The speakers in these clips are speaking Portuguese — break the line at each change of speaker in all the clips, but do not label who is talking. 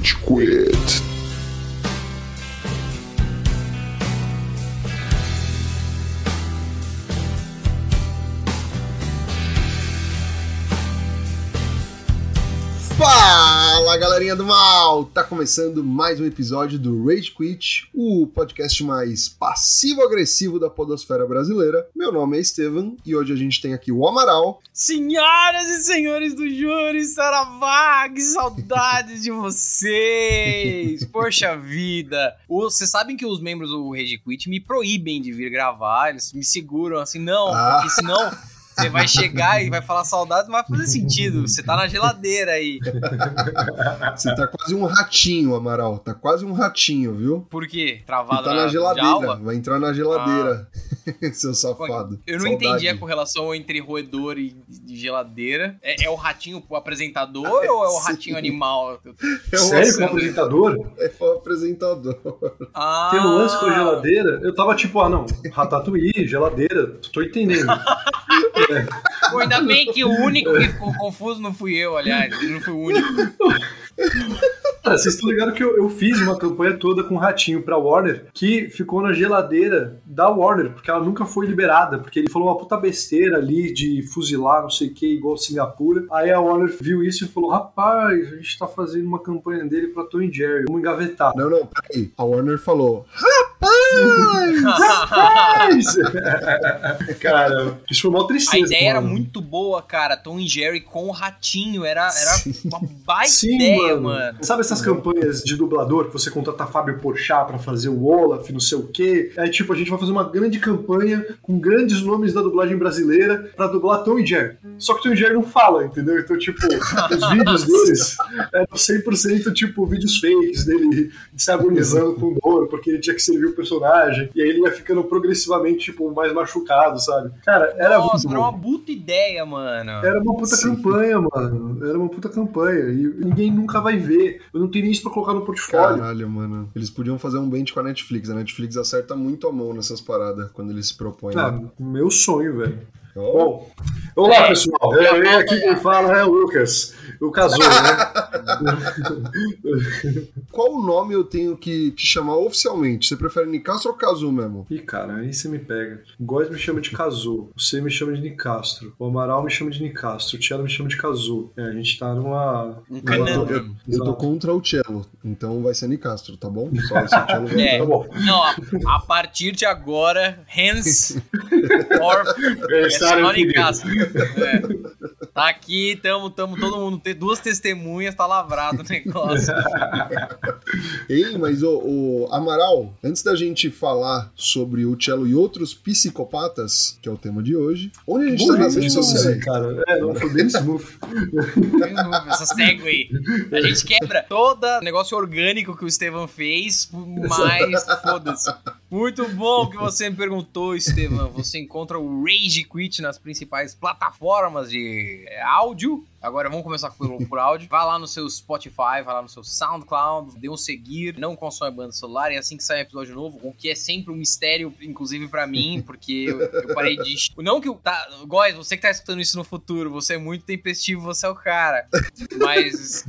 Rage Quit. Fala galerinha do mal! Tá começando mais um episódio do Rage Quit, o podcast mais passivo-agressivo da podosfera brasileira. Meu nome é Estevam e hoje a gente tem aqui o Amaral.
Senhoras e senhores do júri, Saravá, que saudades de vocês! Poxa vida! Vocês sabem que os membros do Rage Quit me proíbem de vir gravar, eles me seguram assim, não,
Ah.
porque senão... Você vai chegar e vai falar saudades, não vai fazer sentido. Você tá na geladeira aí.
Você tá quase um ratinho, Amaral. Tá quase um ratinho, viu?
Por quê? Travado
tá na
de
geladeira. Vai entrar na geladeira. Seu safado.
Eu não
Saudade.
entendi a correlação entre roedor e de geladeira. É, é o ratinho o apresentador ou é o
Sim.
ratinho animal?
É
Sério, com o
apresentador.
apresentador?
É o apresentador.
Ah,
Tem um lance com a geladeira. Eu tava tipo, ah não, ratatouille, geladeira, tô entendendo.
Ainda bem que o único que ficou confuso não fui eu, aliás. Eu não fui o único.
Cara, vocês estão ligados que eu, eu fiz uma campanha toda com o ratinho pra Warner, que ficou na geladeira da Warner, porque ela nunca foi liberada, porque ele falou uma puta besteira ali de fuzilar, não sei o que, igual Singapura. Aí a Warner viu isso e falou: rapaz, a gente tá fazendo uma campanha dele pra Tom e Jerry, vamos engavetar.
Não, não, peraí. A Warner falou:
Rapaz! Cara, isso foi uma tristeza.
A ideia era
mano.
muito boa, cara. Tom e Jerry com o ratinho. Era, era
Sim.
uma baita
Sim,
ideia,
mano.
mano.
Sabe essas campanhas de dublador que você contrata Fábio Porchat pra fazer o Olaf, não sei o quê? Aí, tipo, a gente vai fazer uma grande campanha com grandes nomes da dublagem brasileira pra dublar Tom e Jerry. Só que Tom e Jerry não fala, entendeu? Então, tipo, os vídeos deles eram 100% tipo vídeos fakes dele se agonizando com dor, porque ele tinha que servir o personagem. E aí ele ia ficando progressivamente, tipo, mais machucado, sabe? Cara, era
Nossa,
muito
era uma puta ideia, mano.
Era uma puta
Sim.
campanha, mano. Era uma puta campanha. E ninguém nunca vai ver. Eu não tenho nem isso pra colocar no portfólio.
Caralho, mano. Eles podiam fazer um bench com a Netflix. A Netflix acerta muito a mão nessas paradas quando eles se propõem.
Ah,
né?
meu sonho, velho. Bom, olá
É,
pessoal.
já
Eu,
volta
aqui quem fala é o Lucas. O casou, né?
Qual o nome eu tenho que te chamar oficialmente? Você prefere Nicastro ou Kazu mesmo?
Ih, cara, aí você me pega. O Góis me chama de Kazu. Você me chama de Nicastro. O Amaral me chama de Nicastro. O Thiago me chama de Kazu. É, a gente tá numa.
Um
Eu
canão.
tô, eu- eu tô contra o Cello, então vai ser Nicastro, tá bom? Só esse vai
É.
Tá bom.
Não, a, a partir de agora, hands or
É,
é
Impedido.
Nicastro. É. Tá aqui, tamo, tamo todo mundo, tem duas testemunhas, tá lavrado o negócio.
Ei, mas o, o Amaral, antes da gente falar sobre o Cello e outros psicopatas, que é o tema de hoje, onde a gente tá nas redes sociais?
cara. É, não, foi bem smooth.
Essa segue A gente quebra todo negócio orgânico que o Estevam fez, mas foda-se. Muito bom que você me perguntou, Estevam. Você encontra o Rage Quit nas principais plataformas de áudio. Agora vamos começar por, por áudio. Vai lá no seu Spotify, vai lá no seu SoundCloud, dê um seguir, não consome banda celular, e assim que sair um episódio novo, o que é sempre um mistério, inclusive pra mim, porque eu, eu parei de. Não que o. Tá, Góis, você que tá escutando isso no futuro, você é muito tempestivo, você é o cara. Mas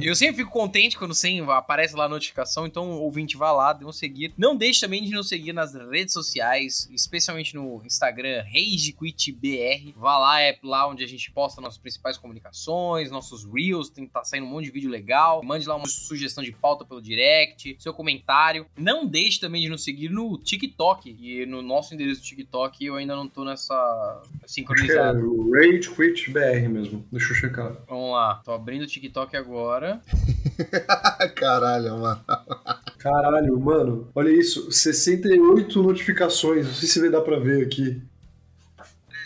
eu sempre fico contente quando sim, aparece lá a notificação, então ouvinte vai lá, dê um seguir. Não deixe também de nos seguir nas redes sociais, especialmente no Instagram, RageQuitBR. Vá lá, é lá onde a gente posta nossas principais comunicações, nossos reels, tem tá saindo um monte de vídeo legal. Mande lá uma sugestão de pauta pelo direct, seu comentário. Não deixe também de nos seguir no TikTok, e no nosso endereço do TikTok eu ainda não tô nessa
que é o Rage Quit BR mesmo. Deixa eu checar.
Vamos lá, tô abrindo o TikTok agora.
Caralho, mano.
Caralho, mano. Olha isso. 68 notificações. Não sei se vai dar pra ver aqui.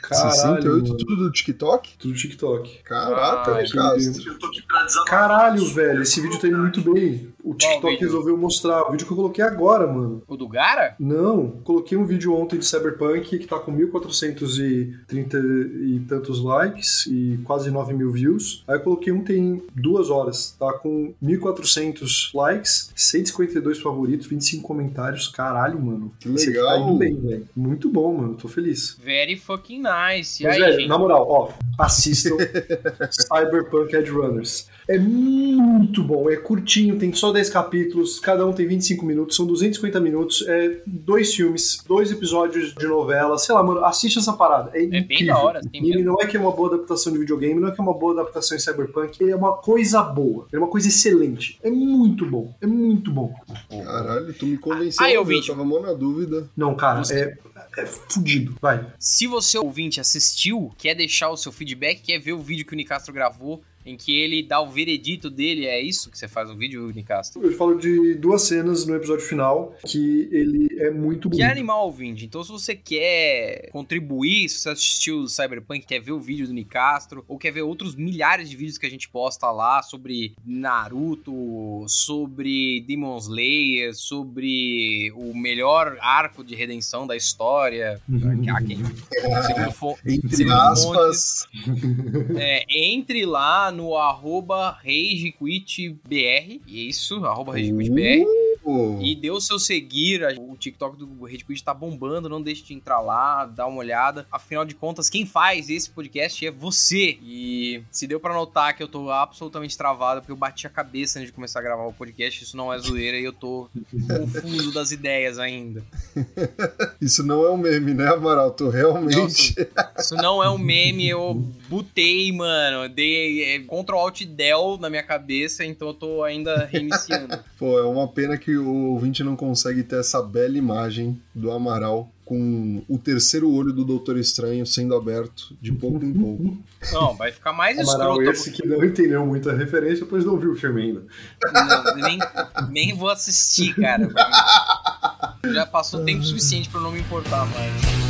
Caralho.
68,
mano.
tudo do TikTok?
Tudo TikTok.
Caraca,
Ah,
Nicastro.
Caralho, velho. Esse vídeo tá indo muito bem. O TikTok resolveu mostrar o vídeo que eu coloquei agora, mano.
O do Gara?
Não, coloquei um vídeo ontem de Cyberpunk que tá com 1430 e tantos likes e quase 9 mil views. Aí eu coloquei um tem duas horas, tá com 1400 likes, 152 favoritos, 25 comentários. Caralho, mano.
Que
Você
legal.
Tá indo bem, velho. Muito bom, mano. Tô feliz.
Very fucking nice.
Mas,
aí,
velho,
gente?
na moral, ó, assistam Cyberpunk Edge Runners. É muito bom, é curtinho, tem só 10 capítulos, cada um tem 25 minutos, são 250 minutos, é dois filmes, dois episódios de novela, sei lá, mano, assiste essa parada. É,
É bem
incrível.
da hora, tem
E ele não é que é uma boa adaptação de videogame, não é que é uma boa adaptação em Cyberpunk, ele é uma coisa boa, ele é uma coisa excelente. É muito bom, é muito bom.
Caralho, tu me convenceu.
Aí,
eu
ouvinte.
tava mó na dúvida.
Não, cara, é, é fudido. Vai.
Se você ouvinte assistiu, quer deixar o seu feedback, quer ver o vídeo que o Nicastro gravou, em que ele dá o veredito dele, é isso que você faz no vídeo, Nicastro?
Eu falo de duas cenas no episódio final que ele é muito
Que
bonito.
animal ouvinte. Então, se você quer contribuir, se você assistiu o Cyberpunk, quer ver o vídeo do Nicastro, ou quer ver outros milhares de vídeos que a gente posta lá sobre Naruto, sobre Demon Slayer, sobre o melhor arco de redenção da história. Ah, quem- segundo fo-
Entre
segundo
aspas.
É, entre lá no arroba RageQuitBR, isso, arroba RageQuitBR,
Uh,
e dê o seu seguir, o TikTok do RageQuit tá bombando, não deixe de entrar lá, dar uma olhada. Afinal de contas, quem faz esse podcast é você. E se deu pra notar que eu tô absolutamente travado, porque eu bati a cabeça antes de começar a gravar o podcast, isso não é zoeira, e eu tô confuso das ideias ainda.
Isso não é um meme, né, Amaral? Tu realmente.
Isso não é um meme, eu botei, mano. Dei é, Ctrl Alt Del na minha cabeça, então eu tô ainda reiniciando.
Pô, é uma pena que o ouvinte não consegue ter essa bela imagem do Amaral com o terceiro olho do Doutor Estranho sendo aberto de pouco em pouco.
Não, vai ficar mais
Amaral
escroto.
esse que não entendeu muita referência, pois não viu o filme ainda.
Não, nem, nem vou assistir, cara. Já passou tempo suficiente pra eu não me importar mais.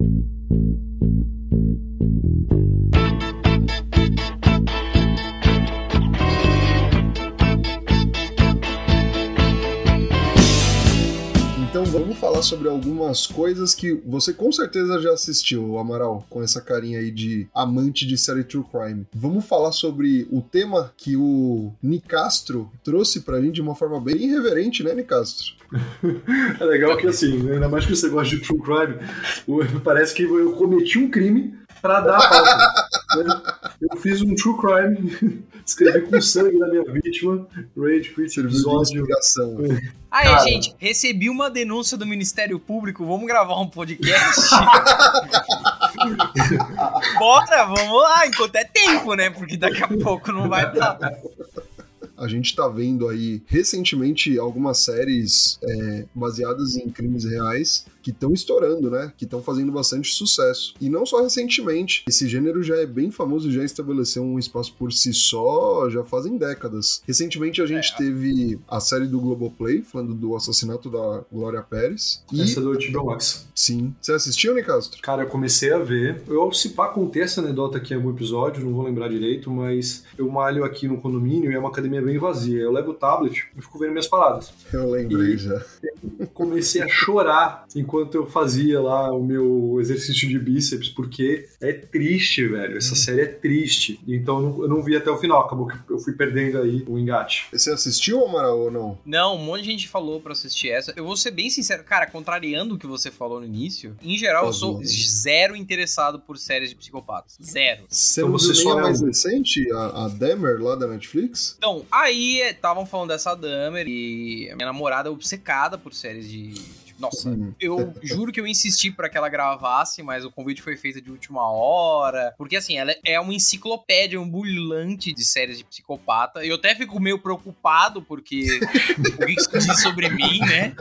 Thank you.
Então vamos falar sobre algumas coisas que você com certeza já assistiu, Amaral, com essa carinha aí de amante de série True Crime. Vamos falar sobre o tema que o Nicastro trouxe pra gente de uma forma bem irreverente, né, Nicastro?
É legal que assim, né, ainda mais que você gosta de true crime, parece que eu cometi um crime pra dar a pauta. né? Eu fiz um true crime, escrevi com sangue da minha vítima, Rage Quit episódio.
Aí,
Cara.
gente, recebi uma denúncia do Ministério Público. Vamos gravar um podcast? Bora, vamos lá, enquanto é tempo, né? Porque daqui a pouco não vai dar.
A gente tá vendo aí recentemente algumas séries é, baseadas em crimes reais que estão estourando, né? Que estão fazendo bastante sucesso. E não só recentemente, esse gênero já é bem famoso e já estabeleceu um espaço por si só, já fazem décadas. Recentemente a gente
É.
teve a série do Globoplay, falando do assassinato da Glória Pérez. E,
Essa é do HBO Max.
sim. Você assistiu, Nicastro?
Cara, eu comecei a ver. Eu, se pá, contei essa anedota aqui em algum episódio, não vou lembrar direito, mas eu malho aqui no condomínio e é uma academia bem vazia. Eu levo o tablet e fico vendo minhas paradas.
Eu lembrei
E-
já.
comecei a chorar enquanto eu fazia lá o meu exercício de bíceps, porque é triste, velho. Essa série é triste. Então eu não, eu não vi até o final. Acabou que eu fui perdendo aí o engate.
Você assistiu, Amaral, ou não?
Não, um monte de gente falou pra assistir essa. Eu vou ser bem sincero, cara, contrariando o que você falou no início, em geral eu sou
Pode.
zero interessado por séries de psicopatas. Zero.
Você
Então
não
você só
a
é
mais
um.
recente, a, a Demer lá da Netflix?
Então, aí estavam falando dessa Dahmer e a minha namorada é obcecada por séries de. Nossa,
Hum.
eu juro que eu insisti pra que ela gravasse, mas o convite foi feito de última hora. Porque assim, ela é uma enciclopédia ambulante de séries de psicopata. E eu até fico meio preocupado, porque o que isso diz sobre mim, né?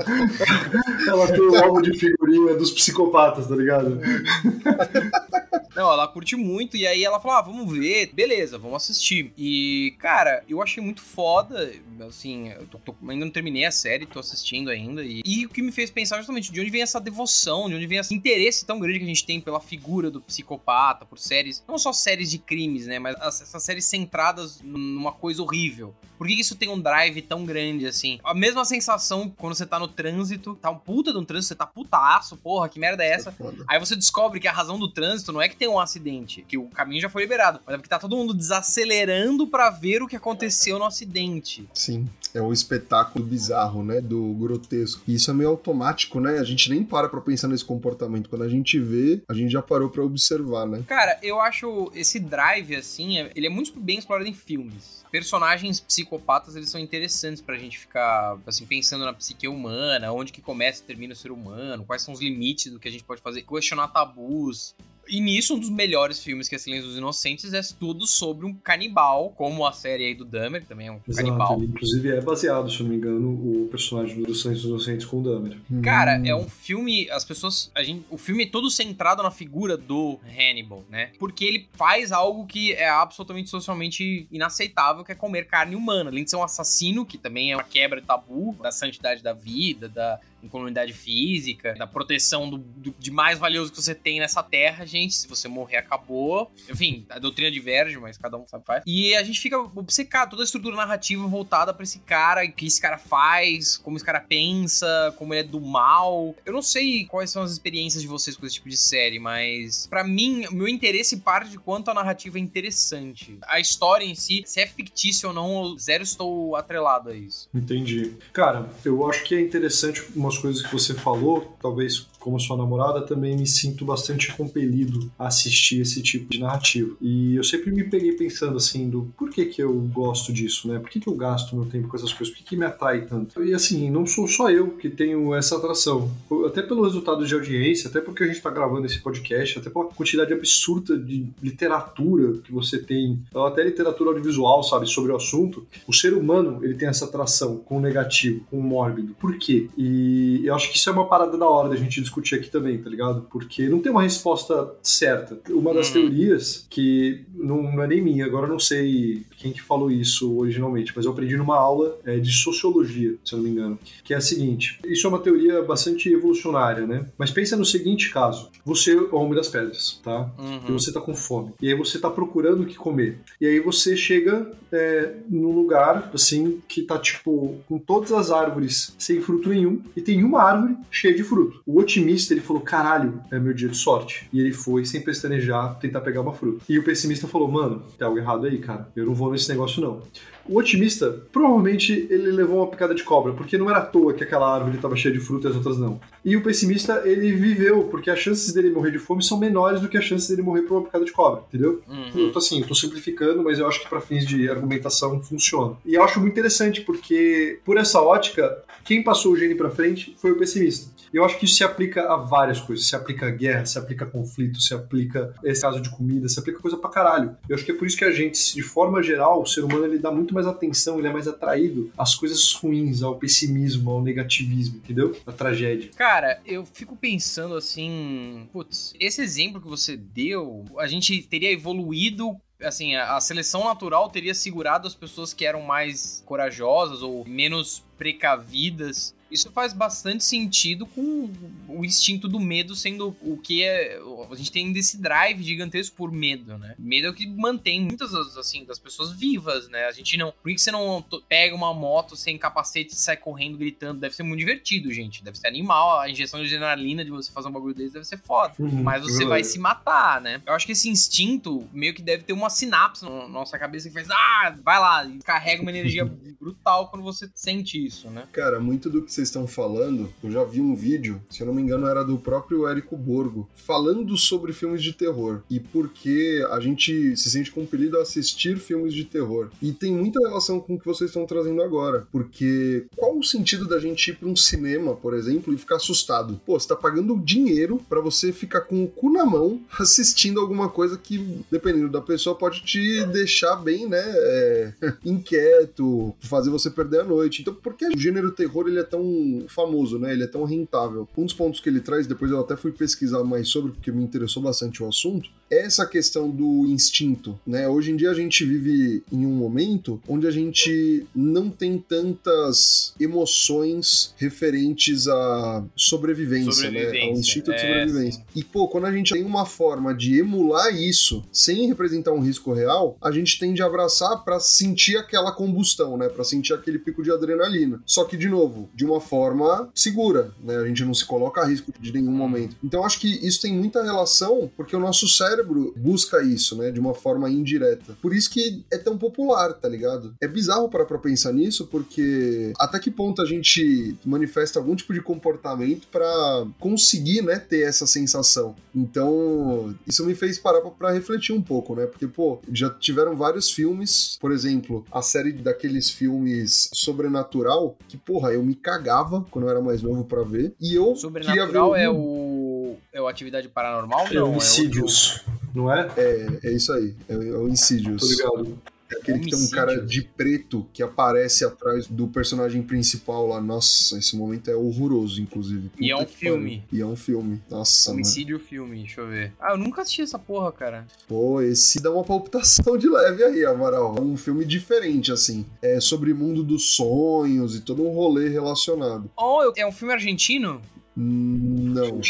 Ela tem o álbum de figurinha dos psicopatas, tá ligado?
Não, ela curte muito, e aí ela falou: ah, vamos ver, beleza, vamos assistir. E, cara, eu achei muito foda. assim, eu tô, tô, ainda não terminei a série, tô assistindo ainda. E, e o que me fez pensar justamente de onde vem essa devoção, de onde vem esse interesse tão grande que a gente tem pela figura do psicopata, por séries, não só séries de crimes, né? Mas essas séries centradas numa coisa horrível. Por que isso tem um drive tão grande assim? A mesma sensação quando você tá no trânsito, tá um puta de um trânsito, você tá putaço, porra, que merda é essa? É Aí você descobre que a razão do trânsito não é que tem um acidente, que o caminho já foi liberado, mas é porque tá todo mundo desacelerando para ver o que aconteceu no acidente.
Sim, é um espetáculo bizarro, né? Do grotesco. E isso é meio automático, né? A gente nem para pra pensar nesse comportamento. Quando a gente vê, a gente já parou para observar, né?
Cara, eu acho esse drive, assim, ele é muito bem explorado em filmes personagens psicopatas eles são interessantes pra gente ficar assim pensando na psique humana, onde que começa e termina o ser humano, quais são os limites do que a gente pode fazer, questionar tabus, e nisso, um dos melhores filmes que é Silêncio dos Inocentes é tudo sobre um canibal, como a série aí do Dahmer, que também é um Exato, canibal.
Ele, inclusive é baseado, se não me engano, o personagem do Silêncio dos Inocentes com o Dahmer.
Cara, é um filme, as pessoas, a gente, o filme é todo centrado na figura do Hannibal, né? Porque ele faz algo que é absolutamente socialmente inaceitável, que é comer carne humana. Além de ser um assassino, que também é uma quebra de tabu da santidade da vida, da incoluidade física, da proteção do, do, de mais valioso que você tem nessa terra, gente. Se você morrer, acabou. Enfim, a doutrina diverge, mas cada um sabe faz. E a gente fica obcecado, toda a estrutura narrativa voltada para esse cara, o que esse cara faz, como esse cara pensa, como ele é do mal. Eu não sei quais são as experiências de vocês com esse tipo de série, mas para mim, meu interesse parte de quanto a narrativa é interessante. A história em si, se é fictício ou não, zero estou atrelado a isso.
Entendi. Cara, eu acho que é interessante uma algumas coisas que você falou, talvez como sua namorada, também me sinto bastante compelido a assistir esse tipo de narrativa. E eu sempre me peguei pensando assim, do por que que eu gosto disso, né? Por que que eu gasto meu tempo com essas coisas? Por que que me atrai tanto? E assim, não sou só eu que tenho essa atração. Até pelo resultado de audiência, até porque a gente está gravando esse podcast, até pela quantidade absurda de literatura que você tem, até literatura audiovisual, sabe, sobre o assunto, o ser humano, ele tem essa atração com o negativo, com o mórbido. Por quê? E eu acho que isso é uma parada da hora da gente discutir aqui também, tá ligado? Porque não tem uma resposta certa. Uma das hum. teorias, que não, não, é nem minha, agora eu não sei quem que falou isso originalmente, mas eu aprendi numa aula é, de sociologia, se eu não me engano, que é a seguinte: isso é uma teoria bastante evolucionária, né? Mas pensa no seguinte caso: você é o homem das pedras, tá? Uhum. E você tá com fome. E aí você tá procurando o que comer. E aí você chega é, num lugar, assim, que tá tipo com todas as árvores sem fruto nenhum e tem uma árvore cheia de fruto. O otimismo otimista, ele falou: caralho, é meu dia de sorte. E ele foi, sem pestanejar, tentar pegar uma fruta. E o pessimista falou: mano, tem algo errado aí, cara. Eu não vou nesse negócio, não. O otimista, provavelmente, ele levou uma picada de cobra, porque não era à toa que aquela árvore estava cheia de fruta e as outras não. E o pessimista, ele viveu, porque as chances dele morrer de fome são menores do que as chances dele morrer por uma picada de cobra, entendeu? Uhum. Eu tô assim, eu tô simplificando, mas eu acho que para fins de argumentação funciona. E eu acho muito interessante, porque por essa ótica, quem passou o gene para frente foi o pessimista. Eu acho que isso se aplica a várias coisas. Se aplica a guerra, se aplica a conflito, se aplica esse caso de comida, se aplica coisa pra caralho. Eu acho que é por isso que a gente, de forma geral, o ser humano ele dá muito mais atenção, ele é mais atraído às coisas ruins, ao pessimismo, ao negativismo, entendeu? A tragédia.
Cara, eu fico pensando assim, putz, esse exemplo que você deu, a gente teria evoluído assim, a, seleção natural teria segurado as pessoas que eram mais corajosas ou menos precavidas isso faz bastante sentido com o instinto do medo sendo o que é. A gente tem desse drive gigantesco por medo, né? Medo é o que mantém muitas assim, das pessoas vivas, né? A gente não. Por que você não pega uma moto sem capacete e sai correndo gritando? Deve ser muito divertido, gente. Deve ser animal. A injeção de adrenalina de você fazer um bagulho desse deve ser foda. Uhum, Mas você vai se matar, né? Eu acho que esse instinto meio que deve ter uma sinapse na nossa cabeça que faz, ah, vai lá, e carrega uma energia brutal quando você sente isso, né?
Cara, muito do que vocês estão falando, eu já vi um vídeo, se eu não me engano, era do próprio Érico Borgo, falando sobre filmes de terror e por que a gente se sente compelido a assistir filmes de terror. E tem muita relação com o que vocês estão trazendo agora, porque qual o sentido da gente ir para um cinema, por exemplo, e ficar assustado? Pô, você tá pagando dinheiro para você ficar com o cu na mão assistindo alguma coisa que, dependendo da pessoa, pode te deixar bem, né, é, inquieto, fazer você perder a noite. Então, por que o gênero terror ele é tão tão famoso, né? Ele é tão rentável. Um dos pontos que ele traz, depois eu até fui pesquisar mais sobre, porque me interessou bastante o assunto, é essa questão do instinto, né? Hoje em dia a gente vive em um momento onde a gente não tem tantas emoções referentes à sobrevivência,
Sobrevivência,
né? Ao instinto de
é,
sobrevivência. E, pô, quando a gente tem uma forma de emular isso sem representar um risco real, a gente tende a abraçar pra sentir aquela combustão, né? Pra sentir aquele pico de adrenalina. Só que, de novo, de uma forma segura, né? A gente não se coloca a risco de nenhum momento. Então, acho que isso tem muita relação, porque o nosso cérebro busca isso, né? De uma forma indireta. Por isso que é tão popular, tá ligado? É bizarro parar pra pensar nisso, porque até que ponto a gente manifesta algum tipo de comportamento pra conseguir, né, ter essa sensação. Então, isso me fez parar pra refletir um pouco, né? Porque, pô, já tiveram vários filmes, por exemplo, a série daqueles filmes sobrenatural, que, porra, eu me cagava quando eu era mais novo pra ver. E eu queria ver
Sobrenatural é o. É o Atividade Paranormal?
É
Não,
o
é
Insidious, não é?
É, é isso aí, é, é o Insidious.
Tô ligado.
É aquele que tem um cara de preto que aparece atrás do personagem principal lá. Nossa, esse momento é horroroso, inclusive.
E é
Puta
um filme.
pariu. E é um filme. Nossa, mano.
Homicídio filme, deixa eu ver. Ah, eu nunca assisti essa porra, cara.
Pô, esse dá uma palpitação de leve aí, Amaral. É um filme diferente, assim. É sobre mundo dos sonhos e todo um rolê relacionado.
Oh, é um filme argentino?
Não.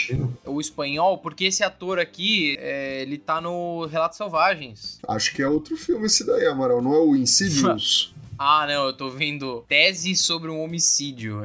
O espanhol? Porque esse ator aqui, é, ele tá no Relatos Selvagens.
Acho que é outro filme esse daí, Amaral. Não é o Insidious?
Ah, não, eu tô vendo Tese sobre um homicídio.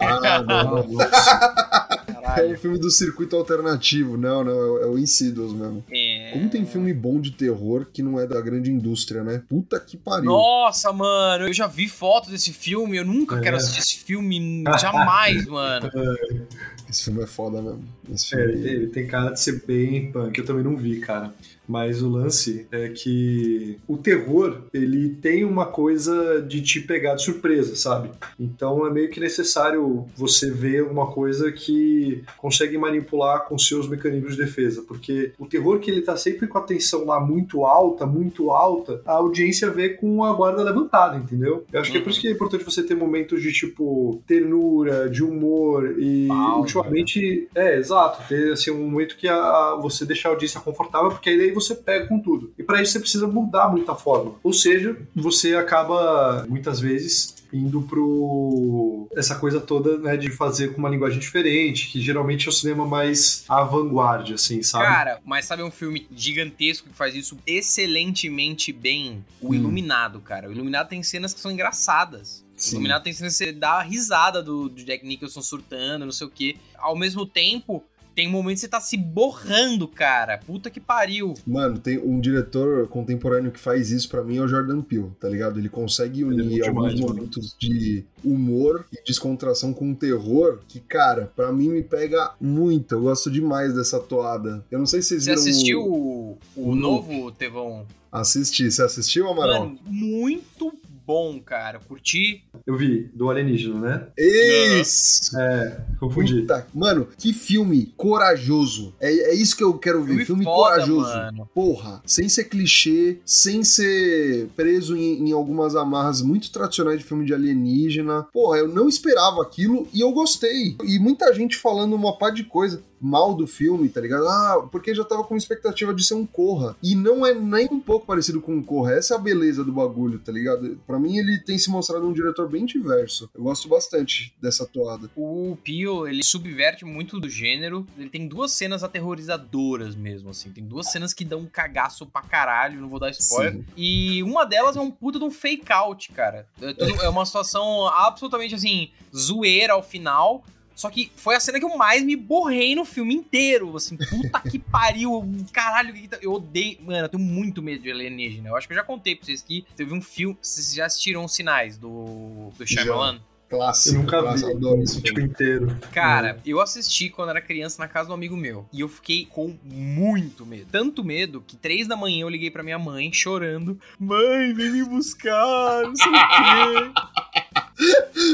ah, não, não. É o filme do circuito alternativo. Não, não. é o- É o Insidious mesmo.
É...
Como tem filme bom de terror que não é da grande indústria, né? Puta que pariu.
Nossa, mano, eu já vi fotos desse filme, eu nunca
É.
quero assistir esse filme, jamais, mano.
Esse filme é foda mesmo. Esse
É,
filme
ele, tem, ele tem cara de ser bem punk, eu também não vi, cara. Mas o lance é que o terror, ele tem uma coisa de te pegar de surpresa, sabe? Então é meio que necessário você ver uma coisa que consegue manipular com seus mecanismos de defesa, porque o terror que ele tá sempre com a tensão lá muito alta, muito alta, a audiência vê com a guarda levantada, entendeu? Eu acho que é por isso que é importante você ter momentos de tipo ternura, de humor e ultimamente é exato, ter assim um momento que a, a- você deixa a audiência confortável, porque aí você pega com tudo. E para isso você precisa mudar muita forma. Ou seja, você acaba muitas vezes indo pro essa coisa toda, né, de fazer com uma linguagem diferente, que geralmente é o cinema mais à vanguarda, assim, sabe?
Cara, mas sabe um filme gigantesco que faz isso excelentemente bem? O
Hum.
Iluminado, cara. O Iluminado tem cenas que são engraçadas. O
Sim.
Iluminado tem cenas que você dá a risada do, do Jack Nicholson surtando, não sei o quê. Ao mesmo tempo, tem momentos que você tá se borrando, cara. Puta que pariu.
Mano, tem um diretor contemporâneo que faz isso pra mim é o Jordan Peele, tá ligado? Ele consegue
Ele é
unir alguns
demais, mano.
momentos de humor e descontração com terror que, cara, pra mim me pega muito. Eu gosto demais dessa toada. Eu não sei se vocês
Você
viram...
assistiu o, o
o
novo, Tevão?
Assisti. Você assistiu, Amaral?
Mano, muito bom, cara. Curti.
Eu vi, do alienígena, né?
Isso!
É, confundi.
Puta, mano, que filme corajoso. É, é isso que eu quero ver.
Filme
Filme,
foda,
corajoso.
mano.
Porra, sem ser clichê, sem ser preso em, em algumas amarras muito tradicionais de filme de alienígena. Porra, eu não esperava aquilo e eu gostei. E muita gente falando uma par de coisa mal do filme, tá ligado? Ah, porque já tava com expectativa de ser um Corra. E não é nem um pouco parecido com um Corra. Essa é a beleza do bagulho, tá ligado? Pra mim, ele tem se mostrado um diretor bem diverso. Eu gosto bastante dessa toada.
O Pio, ele subverte muito do gênero. Ele tem duas cenas aterrorizadoras mesmo, assim. Tem duas cenas que dão um cagaço pra caralho, não vou dar spoiler.
Sim.
E uma delas é um puta de um fake out, cara. É, tudo- é uma situação absolutamente, assim, zoeira ao final. Só que foi a cena que eu mais me borrei no filme inteiro. Assim, puta que pariu. Caralho, que tá- eu odeio. Mano, eu tenho muito medo de alienígena. Eu acho que eu já contei pra vocês que teve um filme. Vocês já assistiram os sinais do, do
Já.
Shyamalan?
Clássico.
Eu nunca
clássico,
vi,
adoro esse
tipo,
filme.
inteiro.
Cara, eu assisti quando era criança na casa de um amigo meu. E eu fiquei com muito medo. Tanto medo que três da manhã eu liguei pra minha mãe chorando. Mãe, vem me buscar, não sei o quê.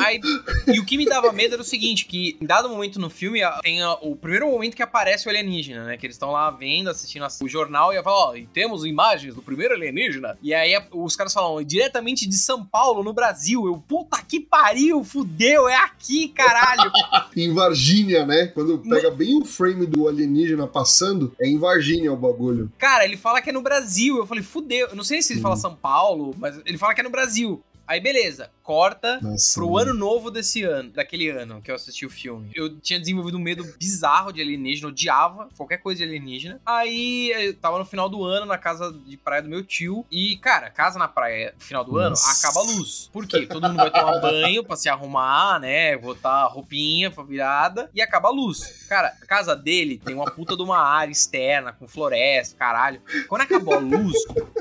Aí, e o que me dava medo era o seguinte, que em dado momento no filme, tem o primeiro momento que aparece o alienígena, né? Que eles estão lá vendo, assistindo o jornal e falam, ó, temos imagens do primeiro alienígena. E aí os caras falam, diretamente de São Paulo, no Brasil. Eu, puta que pariu, fudeu, é aqui, caralho.
em Varginha, né? Quando pega bem o frame do alienígena passando, é em Varginha o bagulho.
Cara, ele fala que é no Brasil. Eu falei, fudeu. Eu não sei se ele fala São Paulo, mas ele fala que é no Brasil. Aí beleza, corta Nossa, pro mano. ano novo desse ano, daquele ano que eu assisti o filme. Eu tinha desenvolvido um medo bizarro de alienígena, odiava qualquer coisa de alienígena. Aí eu tava no final do ano na casa de praia do meu tio e, cara, casa na praia no final do Nossa. ano, acaba a luz. Por quê? Todo mundo vai tomar banho pra se arrumar, né? Botar roupinha pra virada e acaba a luz. Cara, a casa dele tem uma puta de uma área externa com floresta, caralho. Quando acabou a luz,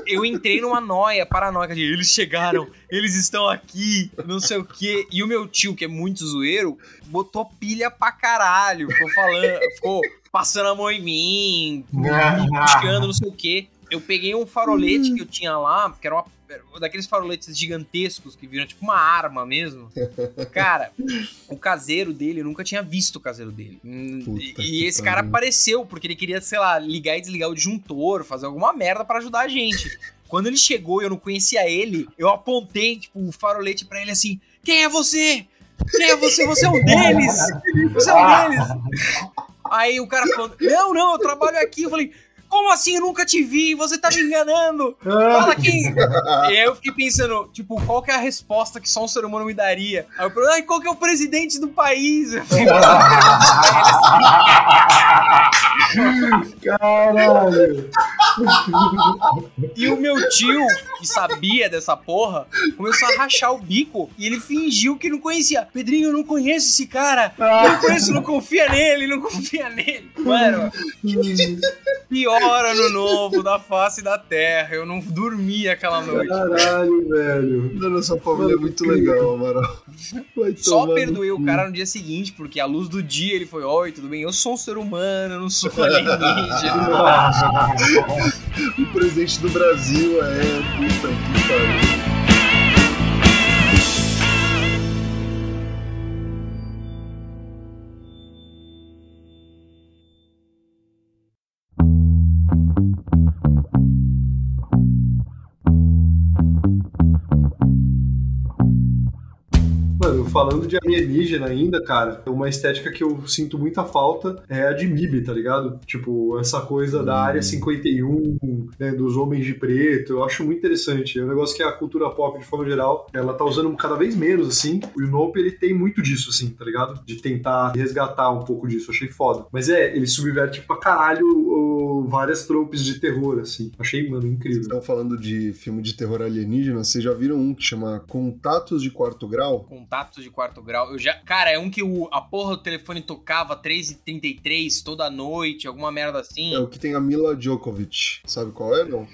eu entrei numa noia paranoica de eles chegaram, eles estão aqui, não sei o quê. E o meu tio, que é muito zoeiro, botou pilha pra caralho. Ficou falando, ficou passando a mão em mim, puxando, não sei o quê. Eu peguei um farolete que eu tinha lá, que era uma daqueles faroletes gigantescos que viram tipo uma arma mesmo. Cara, o caseiro dele, eu nunca tinha visto o caseiro dele. Puta e esse cara apareceu porque ele queria, sei lá, ligar e desligar o disjuntor, fazer alguma merda para ajudar a gente. Quando ele chegou e eu não conhecia ele, eu apontei, tipo, o farolete para ele assim: Quem é você? Quem é você? Você é um deles! Você é um deles! Aí o cara falou: Não, não, eu trabalho aqui. Eu falei: como assim? Eu nunca te vi, você tá me enganando. Fala quem. e aí eu fiquei pensando, tipo, qual que é a resposta que só um ser humano me daria? Aí eu falei, qual que é o presidente do país?
Caralho!
E o meu tio, que sabia dessa porra, começou a rachar o bico e ele fingiu que não conhecia. Pedrinho, eu não conheço esse cara. Eu não conheço, não confia nele, não confia nele. Mano, pior ano novo da face da terra. Eu não dormi aquela noite.
Caralho, velho.
Mano, essa família é muito legal, Amaral.
Só perdoei o cara no dia seguinte, porque a luz do dia ele foi: Oi, tudo bem? Eu sou um ser humano, eu não sou alienígena.
o presidente do Brasil é puta que pariu.
Falando de alienígena ainda, cara, uma estética que eu sinto muita falta é a de MIB, tá ligado? Tipo, essa coisa da área 51, né, dos homens de preto, eu acho muito interessante. É um negócio que a cultura pop, de forma geral, ela tá usando cada vez menos, assim. O Nope, ele tem muito disso, assim, tá ligado? De tentar resgatar um pouco disso, achei foda. Mas é, ele subverte pra caralho o, várias tropes de terror, assim. Achei, mano, incrível.
Estão falando de filme de terror alienígena, vocês já viram um que chama Contatos de Quarto Grau?
Contatos de quarto grau. Eu já, cara, é um que o, a porra do telefone tocava 3h33 toda noite, alguma merda assim.
É o que tem a Mila Djokovic. Sabe qual é, não?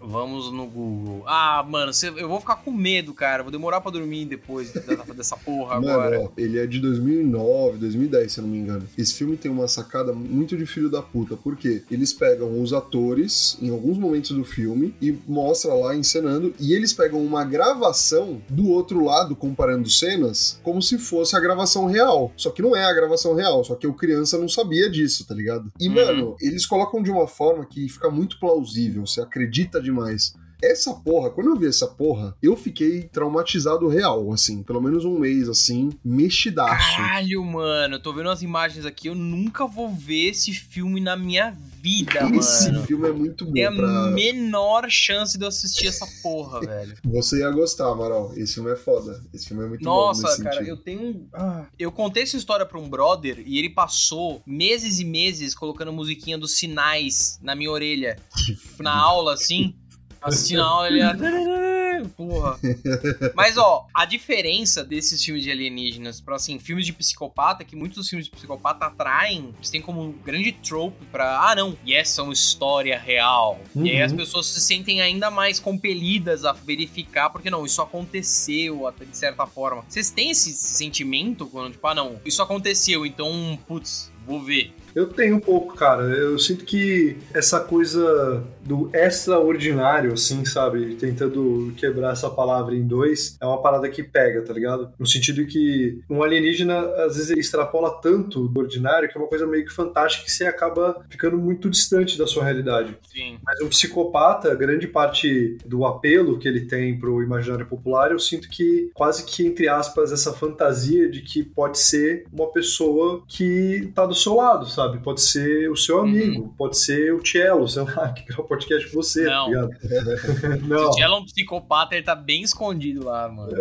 Vamos no Google. Ah, mano, eu vou ficar com medo, cara. Vou demorar pra dormir depois dessa, porra mano, agora. Ó,
ele é de 2009, 2010, se eu não me engano. Esse filme tem uma sacada muito de filho da puta. Por quê? Eles pegam os atores em alguns momentos do filme e mostra lá encenando. E eles pegam uma gravação do outro lado, comparando cenas, como se fosse a gravação real. Só que não é a gravação real. Só que o criança não sabia disso, tá ligado? E, uhum. mano, eles colocam de uma forma que fica muito plausível. Você acredita de demais. Essa porra, quando eu vi essa porra, eu fiquei traumatizado real, assim, pelo menos um mês, assim, mexidaço.
Caralho, mano, eu tô vendo as imagens aqui, eu nunca vou ver esse filme na minha vida, mano.
Esse filme é muito bom.
Tem pra... a menor chance de eu assistir essa porra, velho.
Você ia gostar, Amaral. Esse filme é foda. Esse filme é muito
Nossa,
bom.
Nossa, cara,
sentido.
eu tenho. Ah, eu contei essa história pra um brother e ele passou meses e meses colocando musiquinha dos sinais na minha orelha. na aula, assim. Assistindo a aula, ele ia... Porra. Mas, ó, a diferença desses filmes de alienígenas pra, assim, filmes de psicopata, que muitos dos filmes de psicopata atraem, eles têm como um grande trope pra, ah, não, e essa é uma história real. Uhum. E aí as uhum. pessoas se sentem ainda mais compelidas a verificar, porque não, isso aconteceu, até de certa forma. Vocês têm esse sentimento quando, tipo, ah, não, isso aconteceu, então, putz, vou ver.
Eu tenho um pouco, cara. Eu sinto que essa coisa do extraordinário, assim, sabe? Tentando quebrar essa palavra em dois, é uma parada que pega, tá ligado? No sentido que um alienígena, às vezes, ele extrapola tanto do ordinário que é uma coisa meio que fantástica que você acaba ficando muito distante da sua realidade.
Sim.
Mas um psicopata, grande parte do apelo que ele tem pro imaginário popular, eu sinto que quase que, entre aspas, essa fantasia de que pode ser uma pessoa que tá do seu lado, sabe? Pode ser o seu amigo, uhum. pode ser o Cello, sei lá, que grava podcast com você, tá
não.
tá ligado?
não. Se ela é um psicopata, ele tá bem escondido lá, mano.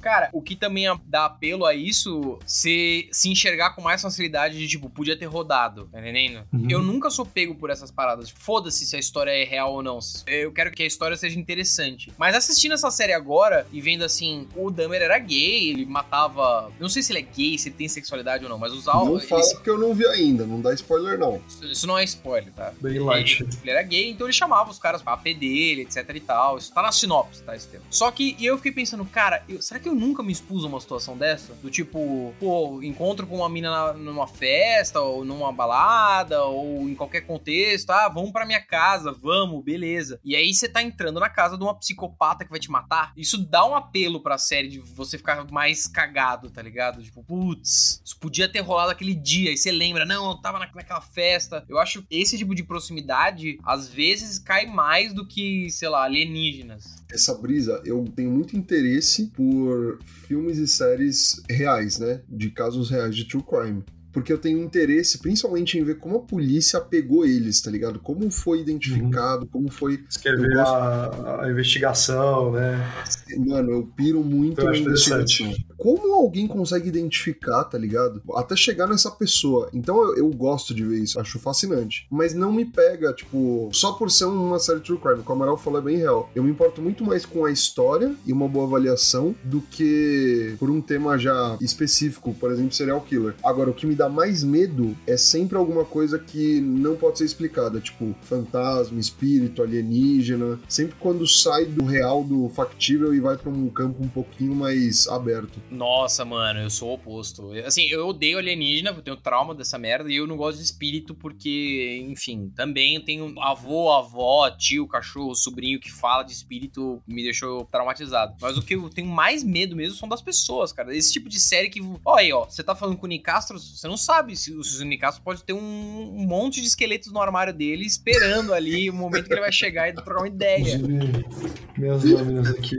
Cara, o que também dá apelo a isso, se, se enxergar com mais facilidade de, tipo, podia ter rodado, tá entendendo? Uhum. Eu nunca sou pego por essas paradas. Foda-se se a história é real ou não. Eu quero que a história seja interessante. Mas assistindo essa série agora e vendo assim, o Dahmer era gay, ele matava. Eu não sei se ele é gay, se ele tem sexualidade ou não, mas os
Não fala esse... porque eu não vi ainda, não dá spoiler não.
Isso, isso não é spoiler, tá?
Bem light.
Ele, ele era gay, então ele chamava os caras pra AP dele, etc e tal. Isso tá na sinopse, tá, esse tema. Só que eu fiquei pensando, cara, eu, será que eu nunca me expus a uma situação dessa? Do tipo, pô, encontro com uma mina na, numa festa, ou numa balada, ou em qualquer contexto, ah, vamos pra minha casa, vamos, beleza. E aí você tá entrando na casa de uma psicopata que vai te matar. Isso dá um apelo pra série de você ficar mais cagado, tá ligado? Tipo, putz, isso podia ter rolado aquele dia, e você lembra, não, eu tava naquela festa. Eu acho esse tipo de proximidade, às vezes, cai mais do que, sei lá, alienígenas.
Essa brisa, eu tenho muito interesse por filmes e séries reais, né? De casos reais de true crime porque eu tenho interesse principalmente em ver como a polícia pegou eles, tá ligado? Como foi identificado, uhum. como foi.
Escrever gosto... a, a, investigação, né?
Mano, eu piro muito
na investigação.
Como alguém consegue identificar, tá ligado? Até chegar nessa pessoa. Então eu, eu, gosto de ver isso, acho fascinante. Mas não me pega, tipo, só por ser uma série True Crime, como o Amaral falou é bem real. Eu me importo muito mais com a história e uma boa avaliação do que por um tema já específico, por exemplo, serial killer. Agora, o que me dá mais medo é sempre alguma coisa que não pode ser explicada, tipo fantasma, espírito, alienígena. Sempre quando sai do real, do factível e vai para um campo um pouquinho mais aberto.
Nossa, mano, eu sou o oposto. Assim, eu odeio alienígena, eu tenho trauma dessa merda e eu não gosto de espírito porque, enfim, também tenho avô, avó, tio, cachorro, sobrinho que fala de espírito me deixou traumatizado. Mas o que eu tenho mais medo mesmo são das pessoas, cara. Esse tipo de série que, ó aí, ó, você tá falando com o Nicastro, você não sabe se o Nicastro pode ter um, um, monte de esqueletos no armário dele esperando ali o momento que ele vai chegar e trocar uma ideia.
Minhas lâminas aqui.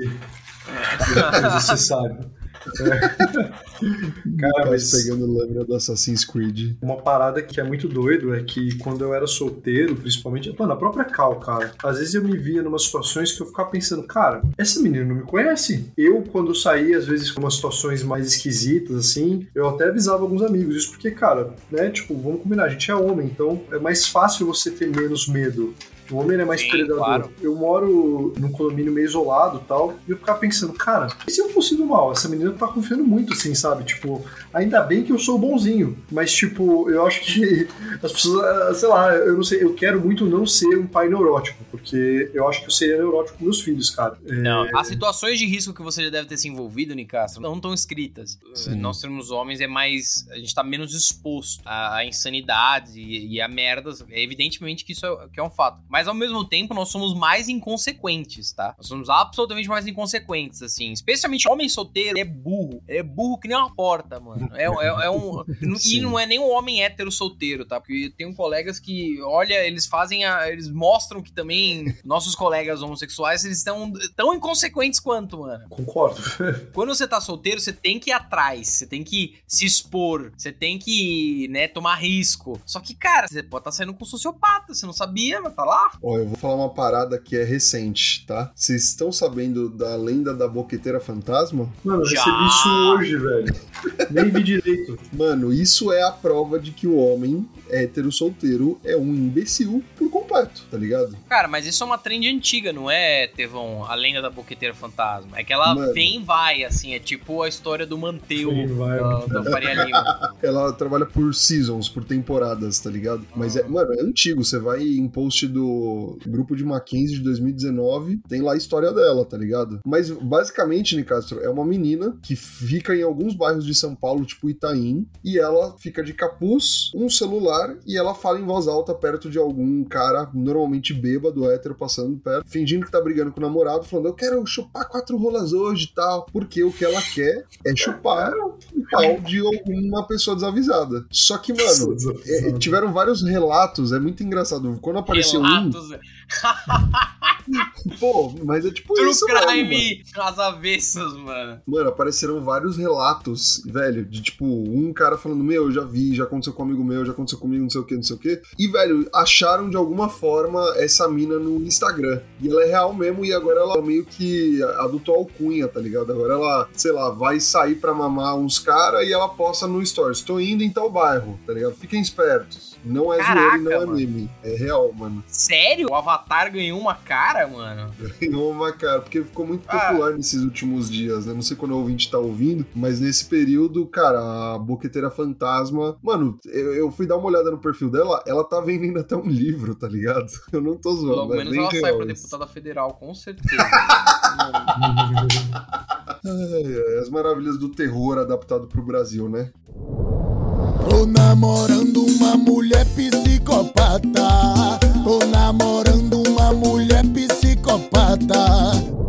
Você sabe.
Cara, mas pegando lâmina do Assassin's Creed.
Uma parada que é muito doido é que quando eu era solteiro, principalmente, mano, a própria Cal, cara, às vezes eu me via numa situações que eu ficava pensando, cara, essa menina não me conhece. Eu, quando saía, às vezes, com umas situações mais esquisitas, assim, eu até avisava alguns amigos isso, porque, cara, né, tipo, vamos combinar, a gente é homem, então é mais fácil você ter menos medo o homem é mais Sim, predador. Claro. Eu moro num condomínio meio isolado e tal, e eu ficava pensando, cara, e se eu fosse do mal? Essa menina tá confiando muito, assim, sabe? Tipo, ainda bem que eu sou bonzinho, mas, tipo, eu acho que as pessoas, sei lá, eu não sei, eu quero muito não ser um pai neurótico, porque eu acho que eu seria neurótico com meus filhos, cara.
Não, é... as situações de risco que você já deve ter se envolvido, Nicastro, não estão escritas. Sim. Nós sermos homens é mais. A gente tá menos exposto a, insanidades e, e a merdas. É evidentemente que isso é, que é um fato. Mas mas ao mesmo tempo nós somos mais inconsequentes, tá? Nós somos absolutamente mais inconsequentes, assim. Especialmente homem solteiro é burro. é burro que nem uma porta, mano. É, é, é um. e não é nem um homem hétero solteiro, tá? Porque eu tenho colegas que, olha, eles fazem a. Eles mostram que também nossos colegas homossexuais, eles estão tão inconsequentes quanto, mano.
Concordo.
Quando você tá solteiro, você tem que ir atrás, você tem que se expor, você tem que, né, tomar risco. Só que, cara, você pode estar tá saindo com um sociopata, você não sabia, mas tá lá.
Ó, eu vou falar uma parada que é recente, tá? Vocês estão sabendo da lenda da boqueteira fantasma?
Mano, eu Já. recebi isso hoje, velho. Nem vi direito.
Mano, isso é a prova de que o homem hétero solteiro é um imbecil por completo tá ligado?
Cara, mas isso é uma trend antiga, não é, Tevão? A lenda da boqueteira fantasma. É que ela
Mano.
vem e vai, assim, é tipo a história do Manteu
vai.
da, da Faria Lima.
Ela trabalha por seasons, por temporadas, tá ligado? Mas, é, mano, é antigo. Você vai em post do grupo de Mackenzie de 2019, tem lá a história dela, tá ligado? Mas, basicamente, Nicastro, é uma menina que fica em alguns bairros de São Paulo, tipo Itaim, e ela fica de capuz, um celular, e ela fala em voz alta perto de algum cara, normalmente bêbado, hétero, passando perto, fingindo que tá brigando com o namorado, falando, eu quero chupar quatro rolas hoje e tal, porque o que ela quer é chupar o pau de alguma pessoa desavisada. Só que, mano, é, tiveram vários relatos, é muito engraçado. Quando apareceu
Relatos,
um, pô, mas é tipo
True
isso, mesmo,
crime, as avessas, mano.
Mano, apareceram vários relatos, velho, de tipo, um cara falando, meu, eu já vi, já aconteceu com um amigo meu, já aconteceu comigo, não sei o que, não sei o que. E, velho, acharam de alguma forma essa mina no Instagram. E ela é real mesmo, e agora ela meio que adotou alcunha, tá ligado? Agora ela, sei lá, vai sair pra mamar uns caras e ela posta no Stories. Tô indo em tal bairro, tá ligado? Fiquem espertos. Não é
Caraca,
e não é
mano.
meme. É real, mano.
Sério? O Avatar ganhou uma cara, mano?
Ganhou uma cara, porque ficou muito
Ah.
popular nesses últimos dias, né? Não sei quando o ouvinte tá ouvindo, mas nesse período, cara, a Boqueteira Fantasma. Mano, eu, eu fui dar uma olhada no perfil dela, ela tá vendendo até um livro, tá ligado? Eu não tô zoando.
Logo
é
menos ela sai
real
pra
isso.
deputada federal, com certeza.
Ai, ai, as maravilhas do terror adaptado pro Brasil, né?
Tô namorando uma mulher psicopata. Tô namorando uma mulher psicopata.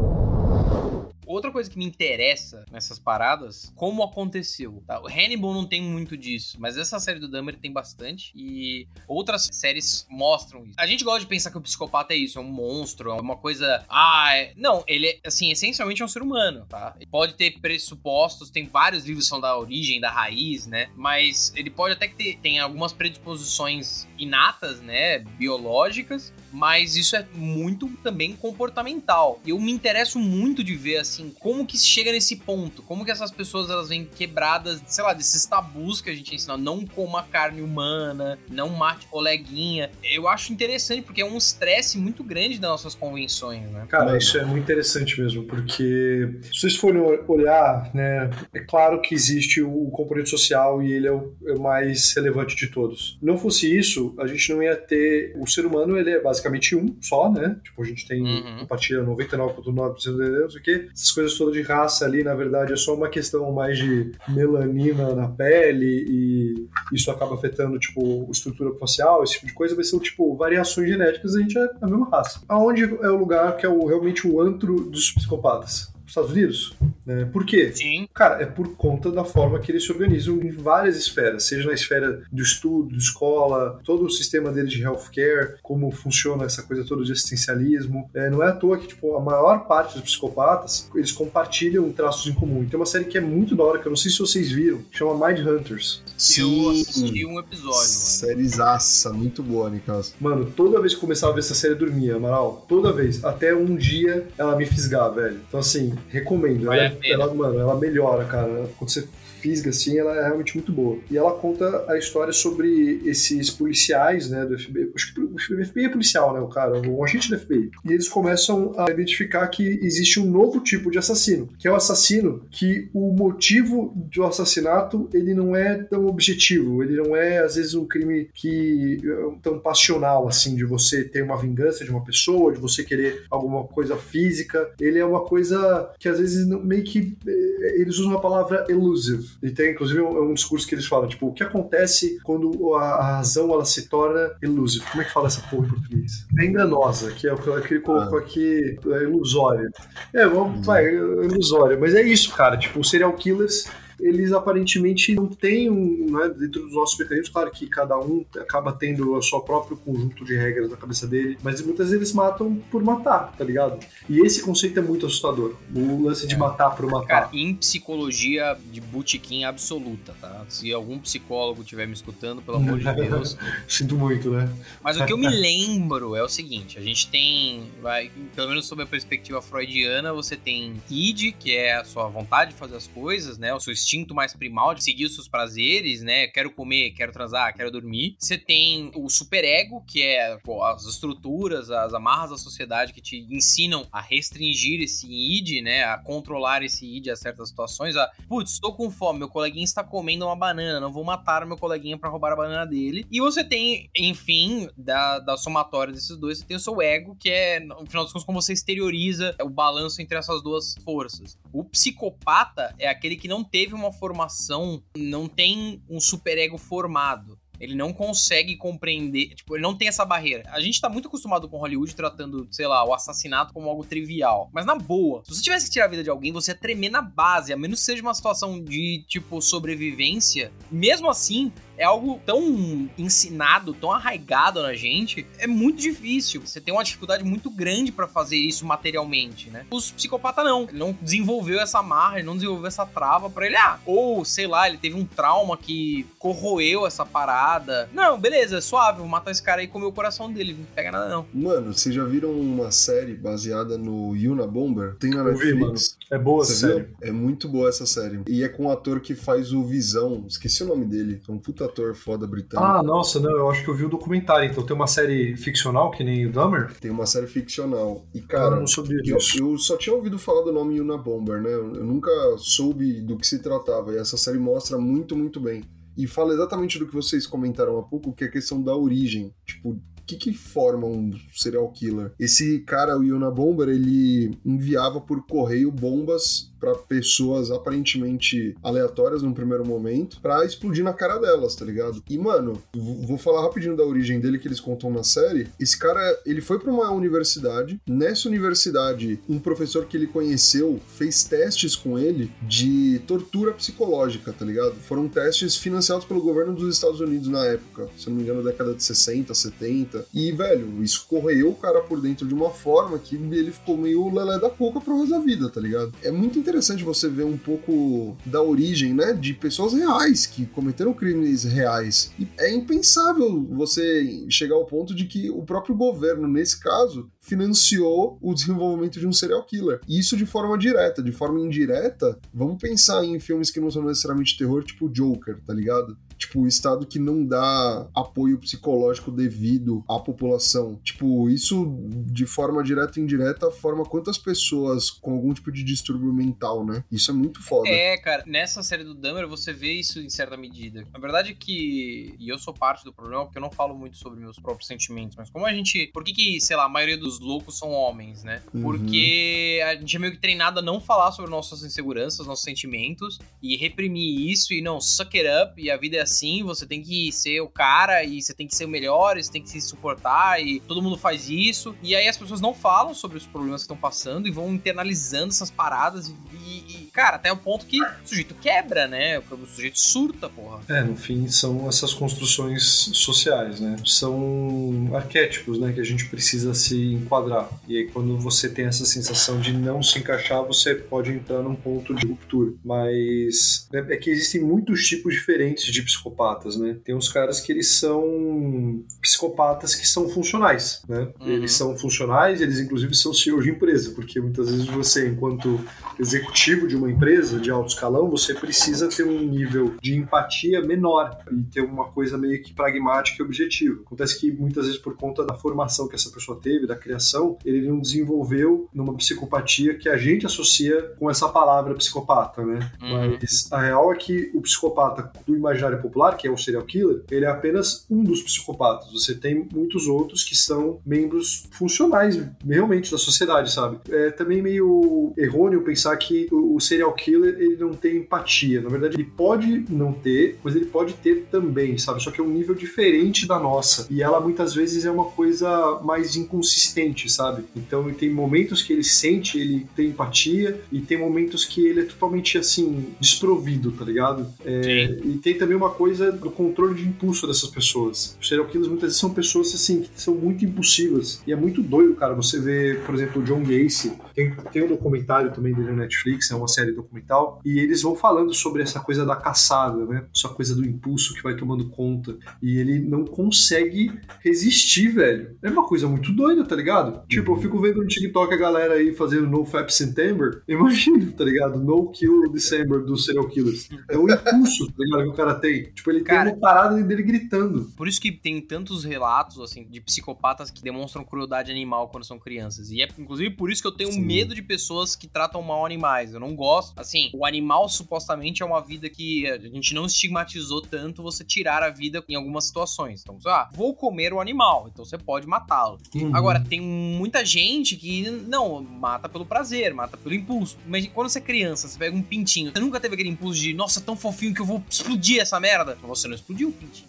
Outra coisa que me interessa nessas paradas, como aconteceu. Tá? O Hannibal não tem muito disso, mas essa série do Dahmer tem bastante e outras séries mostram isso. A gente gosta de pensar que o psicopata é isso, é um monstro, é uma coisa. Ah, é... não, ele é, assim, essencialmente é um ser humano, tá? Ele pode ter pressupostos, tem vários livros que são da origem, da raiz, né? Mas ele pode até que ter tem algumas predisposições inatas, né? Biológicas, mas isso é muito também comportamental. Eu me interesso muito de ver assim como que chega nesse ponto, como que essas pessoas elas vêm quebradas, sei lá, desses tabus que a gente ensina, não coma carne humana, não mate coleguinha. Eu acho interessante porque é um estresse muito grande das nossas convenções, né?
Cara, isso é muito interessante mesmo, porque se vocês forem olhar, né, é claro que existe o componente social e ele é o, é mais relevante de todos. Não fosse isso, a gente não ia ter. O ser humano, ele é basicamente um só, né? Tipo, a gente tem.
Uhum.
compartilha 99,9% de não sei o quê. Essas coisas todas de raça ali, na verdade, é só uma questão mais de melanina na pele e isso acaba afetando, tipo, estrutura facial, esse tipo de coisa, vai ser, tipo, variações genéticas, a gente é da mesma raça. Aonde é o lugar que é o, realmente o antro dos psicopatas? Estados Unidos? Né? Por quê?
Sim.
Cara, é por conta da forma que eles se organizam em várias esferas, seja na esfera do estudo, de escola, todo o sistema deles de healthcare, como funciona essa coisa toda de assistencialismo. É, não é à toa que tipo, a maior parte dos psicopatas eles compartilham traços em comum. Tem uma série que é muito da hora, que eu não sei se vocês viram, que chama Mind Hunters.
Eu assisti um episódio, mano.
Sériezaça, muito boa, Nicasso.
Mano, toda vez que eu começava a ver essa série, eu dormia, Amaral. Toda vez. Até um dia ela me fisgar, velho. Então, assim, recomendo.
Vale
ela,
a pena.
ela, mano, ela melhora, cara. Quando você fisga, assim, ela é realmente muito boa. E ela conta a história sobre esses policiais, né, do FBI. Acho que o FBI é policial, né, o cara, um agente do FBI. E eles começam a identificar que existe um novo tipo de assassino, que é o assassino que o motivo do assassinato, ele não é tão objetivo, ele não é, às vezes, um crime que é tão passional, assim, de você ter uma vingança de uma pessoa, de você querer alguma coisa física. Ele é uma coisa que, às vezes, meio que... eh, Eles usam a palavra elusive. E tem, inclusive, um, um discurso que eles falam, tipo, o que acontece quando a, a razão, ela se torna elusive? Como é que fala essa porra em português? É enganosa, que é o que ele colocou aqui, é ilusória. É, vamos, vai, é ilusória. Mas é isso, cara. Tipo, serial killers, eles aparentemente não têm um, né, dentro dos nossos mecanismos, claro que cada um acaba tendo o seu próprio conjunto de regras na cabeça dele, mas muitas vezes eles matam por matar, tá ligado? E esse conceito é muito assustador. O lance de matar por matar.
Cara, em psicologia de botequim absoluta, tá? Se algum psicólogo estiver me escutando, pelo amor de Deus.
Sinto muito, né?
Mas o que eu me lembro é o seguinte: a gente tem, vai, pelo menos sob a perspectiva freudiana, você tem id, que é a sua vontade de fazer as coisas, né? O seu instinto instinto mais primal de seguir os seus prazeres, né? Quero comer, quero transar, quero dormir. Você tem o superego, que é pô, as estruturas, as amarras da sociedade que te ensinam a restringir esse id, né? A controlar esse id a certas situações. A, putz, estou com fome, meu coleguinha está comendo uma banana, não vou matar o meu coleguinha para roubar a banana dele. E você tem, enfim, da, da somatória desses dois, você tem o seu ego, que é, no final das contas, como você exterioriza o balanço entre essas duas forças. O psicopata é aquele que não teve uma formação, não tem um superego formado. Ele não consegue compreender, tipo, ele não tem essa barreira. A gente tá muito acostumado com Hollywood tratando, sei lá, o assassinato como algo trivial. Mas na boa, se você tivesse que tirar a vida de alguém, você ia tremer na base, a menos que seja uma situação de, tipo, sobrevivência. Mesmo assim, é algo tão ensinado, tão arraigado na gente, é muito difícil. Você tem uma dificuldade muito grande para fazer isso materialmente, né? Os psicopatas não. Ele não desenvolveu essa marra, ele não desenvolveu essa trava para ele, ah, ou sei lá, ele teve um trauma que corroeu essa parada. Não, beleza, é suave, vou matar esse cara aí e comer o coração dele, não pega nada não.
Mano, vocês já viram uma série baseada no Yuna Bomber? Tem na Netflix.
É boa essa série.
É muito boa essa série. E é com o ator que faz o Visão, esqueci o nome dele, é um puta ator foda britânico.
Ah, nossa, não, eu acho que eu vi o documentário. Então tem uma série ficcional que nem o Dahmer?
Tem uma série ficcional. E, cara,
eu não sabia
eu,
disso.
eu só tinha ouvido falar do nome Yuna Bomber, né? Eu, nunca soube do que se tratava. E essa série mostra muito, muito bem. E fala exatamente do que vocês comentaram há pouco, que é a questão da origem. Tipo, que, que forma um serial killer? Esse cara, o Yuna Bomber, ele enviava por correio bombas para pessoas aparentemente aleatórias num primeiro momento, para explodir na cara delas, tá ligado? E, mano, vou falar rapidinho da origem dele que eles contam na série. Esse cara, ele foi para uma universidade. Nessa universidade, um professor que ele conheceu fez testes com ele de tortura psicológica, tá ligado? Foram testes financiados pelo governo dos Estados Unidos na época, se não me engano, década de 60, 70. E, velho, isso correu o cara por dentro de uma forma que ele ficou meio lelé da cuca pro resto da vida, tá ligado? É muito interessante você ver um pouco da origem, né, de pessoas reais que cometeram crimes reais. E é impensável você chegar ao ponto de que o próprio governo, nesse caso, financiou o desenvolvimento de um serial killer. E isso de forma direta. De forma indireta, vamos pensar em filmes que não são necessariamente terror, tipo Joker, tá ligado? Tipo, o Estado que não dá apoio psicológico devido à população. Tipo, isso de forma direta e indireta forma quantas pessoas com algum tipo de distúrbio mental, né? Isso é muito foda.
É, cara, nessa série do Dahmer você vê isso em certa medida. A verdade é que, e eu sou parte do problema porque eu não falo muito sobre meus próprios sentimentos, mas como a gente, por que que, sei lá, a maioria dos loucos são homens, né?
Uhum.
Porque a gente é meio que treinado a não falar sobre nossas inseguranças, nossos sentimentos e reprimir isso e não, suck it up e a vida é assim, você tem que ser o cara e você tem que ser o melhor, e você tem que se suportar e todo mundo faz isso. E aí as pessoas não falam sobre os problemas que estão passando e vão internalizando essas paradas e, e, cara, até o ponto que o sujeito quebra, né? O sujeito surta, porra.
É, no fim são essas construções sociais, né? São arquétipos, né, que a gente precisa se enquadrar. E aí quando você tem essa sensação de não se encaixar, você pode entrar num ponto de ruptura. Mas é que existem muitos tipos diferentes de psicopatas, né? Tem uns caras que eles são psicopatas que são funcionais, né?
Uhum.
Eles são funcionais, eles inclusive são CEOs de empresa, porque muitas vezes você, enquanto executivo de uma empresa de alto escalão, você precisa ter um nível de empatia menor e ter uma coisa meio que pragmática e objetiva. Acontece que muitas vezes por conta da formação que essa pessoa teve, da criação, ele não desenvolveu numa psicopatia que a gente associa com essa palavra psicopata, né?
Uhum.
Mas a real é que o psicopata do imaginário popular, que é o serial killer, ele é apenas um dos psicopatas. Você tem muitos outros que são membros funcionais realmente da sociedade, sabe? É também meio errôneo pensar que o serial killer ele não tem empatia. Na verdade, ele pode não ter, mas ele pode ter também, sabe? Só que é um nível diferente da nossa. E ela muitas vezes é uma coisa mais inconsistente, sabe? Então tem momentos que ele sente, ele tem empatia, e tem momentos que ele é totalmente assim, desprovido, tá ligado? É, e tem também uma coisa coisa do controle de impulso dessas pessoas. Os serial killers muitas vezes são pessoas assim que são muito impulsivas. E é muito doido, cara, você vê, por exemplo, o John Gacy. Tem, tem um documentário também dele no Netflix, é uma série documental, e eles vão falando sobre essa coisa da caçada, né? Essa coisa do impulso que vai tomando conta. E ele não consegue resistir, velho. É uma coisa muito doida, tá ligado? Tipo, eu fico vendo no TikTok a galera aí fazendo No Fap September. Imagina, tá ligado? No Kill December dos serial killers. É o impulso, tá ligado? Que o cara tem. Tipo, ele
Cara,
tem uma parada dele gritando.
Por isso que tem tantos relatos, assim, de psicopatas que demonstram crueldade animal quando são crianças. E é, inclusive, por isso que eu tenho
Sim.
medo de pessoas que tratam mal animais. Eu não gosto. Assim, o animal supostamente é uma vida que a gente não estigmatizou tanto você tirar a vida em algumas situações. Então, ah, vou comer o animal. Então você pode matá-lo.
Uhum.
Agora, tem muita gente que não mata pelo prazer, mata pelo impulso. Mas quando você é criança, você pega um pintinho, você nunca teve aquele impulso de, nossa, tão fofinho que eu vou explodir essa merda. Você não explodiu pintinho.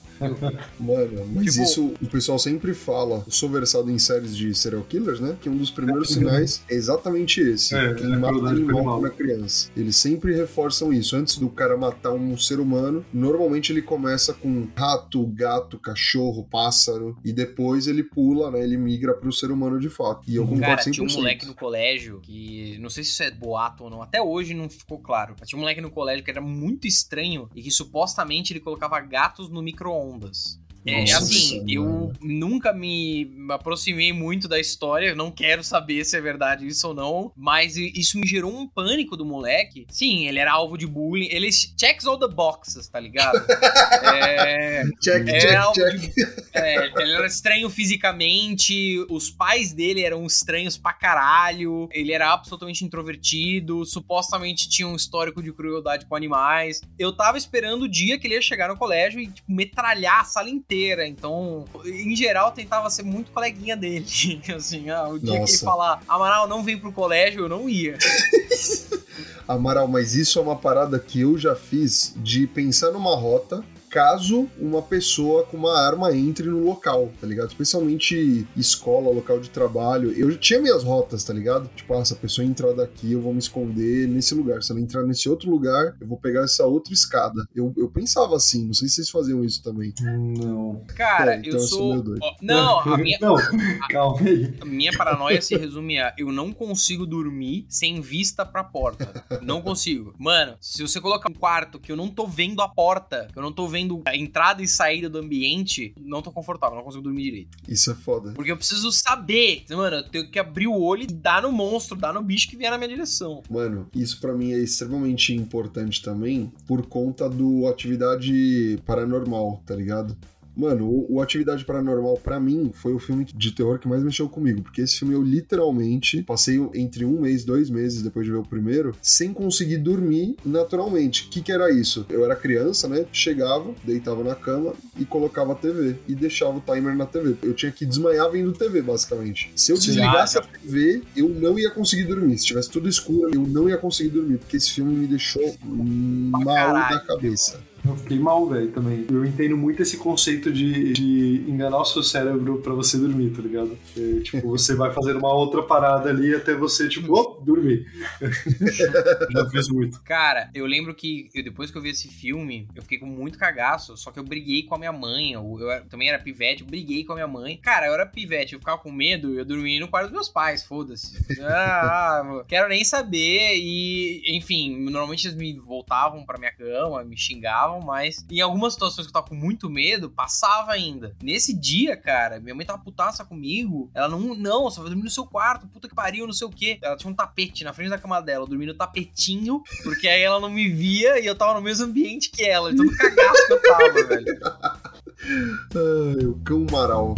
Mano, mas
Tipo-
isso o pessoal sempre fala. Eu sou versado em séries de serial killers, né? Que um dos primeiros sinais é exatamente esse.
É,
que
é
ele mata
crueldade com
animal é criança. Eles sempre reforçam isso. Antes do cara matar um ser humano, normalmente ele começa com rato, gato, cachorro, pássaro. E depois ele pula, né? Ele migra pro ser humano de fato. E eu concordo
Cara,
100%.
tinha um moleque no colégio que. Não sei se isso é boato ou não, até hoje não ficou claro. Mas tinha um moleque no colégio que era muito estranho e que supostamente ele colocava gatos no micro-ondas. bombas.
É
assim, eu nunca me aproximei muito da história, não quero saber se é verdade isso ou não, mas isso me gerou um pânico do moleque. Sim, ele era alvo de bullying, ele checks all the boxes, tá ligado? é,
Check,
é
check, check.
de- é, ele era estranho fisicamente, os pais dele eram estranhos pra caralho, ele era absolutamente introvertido, supostamente tinha um histórico de crueldade com animais. Eu tava esperando o dia que ele ia chegar no colégio e, tipo, metralhar a sala inteira. Então, em geral, tentava ser muito coleguinha dele. assim, ah, o dia que ele
Nossa.
falar, Amaral, não vem pro colégio, eu não ia.
Amaral, mas isso é uma parada que eu já fiz de pensar numa rota caso uma pessoa com uma arma entre no local, tá ligado? Especialmente escola, local de trabalho. Eu tinha minhas rotas, tá ligado? Tipo, ah, se a pessoa entrar daqui, eu vou me esconder nesse lugar. Se ela entrar nesse outro lugar, eu vou pegar essa outra escada. Eu, eu pensava assim, não sei se vocês faziam isso também.
Não.
Cara,
É, então
eu
eu sou
sou.
meio doido.
ó, não, a minha,
Não, calma aí.
A minha paranoia se resume a eu não consigo dormir sem vista pra porta. Não consigo. Mano, se você colocar um quarto que eu não tô vendo a porta, que eu não tô vendo a entrada e saída do ambiente, não tô confortável, não consigo dormir direito.
Isso é foda.
Porque eu preciso saber, mano, eu tenho que abrir o olho e dar no monstro, dar no bicho que vier na minha direção.
Mano, isso pra mim é extremamente importante também por conta do atividade paranormal, tá ligado? Mano, o, o Atividade Paranormal, pra mim, foi o filme de terror que mais mexeu comigo. Porque esse filme eu literalmente passei entre um mês, dois meses depois de ver o primeiro, sem conseguir dormir naturalmente. O que, que era isso? Eu era criança, né? Chegava, deitava na cama e colocava a TV. E deixava o timer na TV. Eu tinha que desmaiar vendo TV, basicamente. Se eu desligasse a TV, eu não ia conseguir dormir. Se tivesse tudo escuro, eu não ia conseguir dormir. Porque esse filme me deixou mal da cabeça.
Eu fiquei mal, velho, também. Eu entendo muito esse conceito de, de enganar o seu cérebro pra você dormir, tá ligado? É, tipo, você vai fazer uma outra parada ali até você, tipo, oh, dormir. Já fiz muito.
Cara, eu lembro que eu- depois que eu vi esse filme, eu fiquei com muito cagaço, só que eu briguei com a minha mãe. Eu, eu também era pivete, eu briguei com a minha mãe. Cara, eu era pivete, eu ficava com medo, eu dormia no quarto dos meus pais, foda-se. Ah, ah, quero nem saber. E, enfim, normalmente eles me voltavam pra minha cama, me xingavam, mas em algumas situações que eu tava com muito medo, passava ainda. Nesse dia, cara, minha mãe tava putaça comigo. Ela não, não, você vai dormir no seu quarto, puta que pariu, não sei o quê. Ela tinha um tapete na frente da cama dela, eu dormi no tapetinho, porque aí ela não me via e eu tava no mesmo ambiente que ela, de todo cagaço que eu tava, velho.
Ai, o cão maral.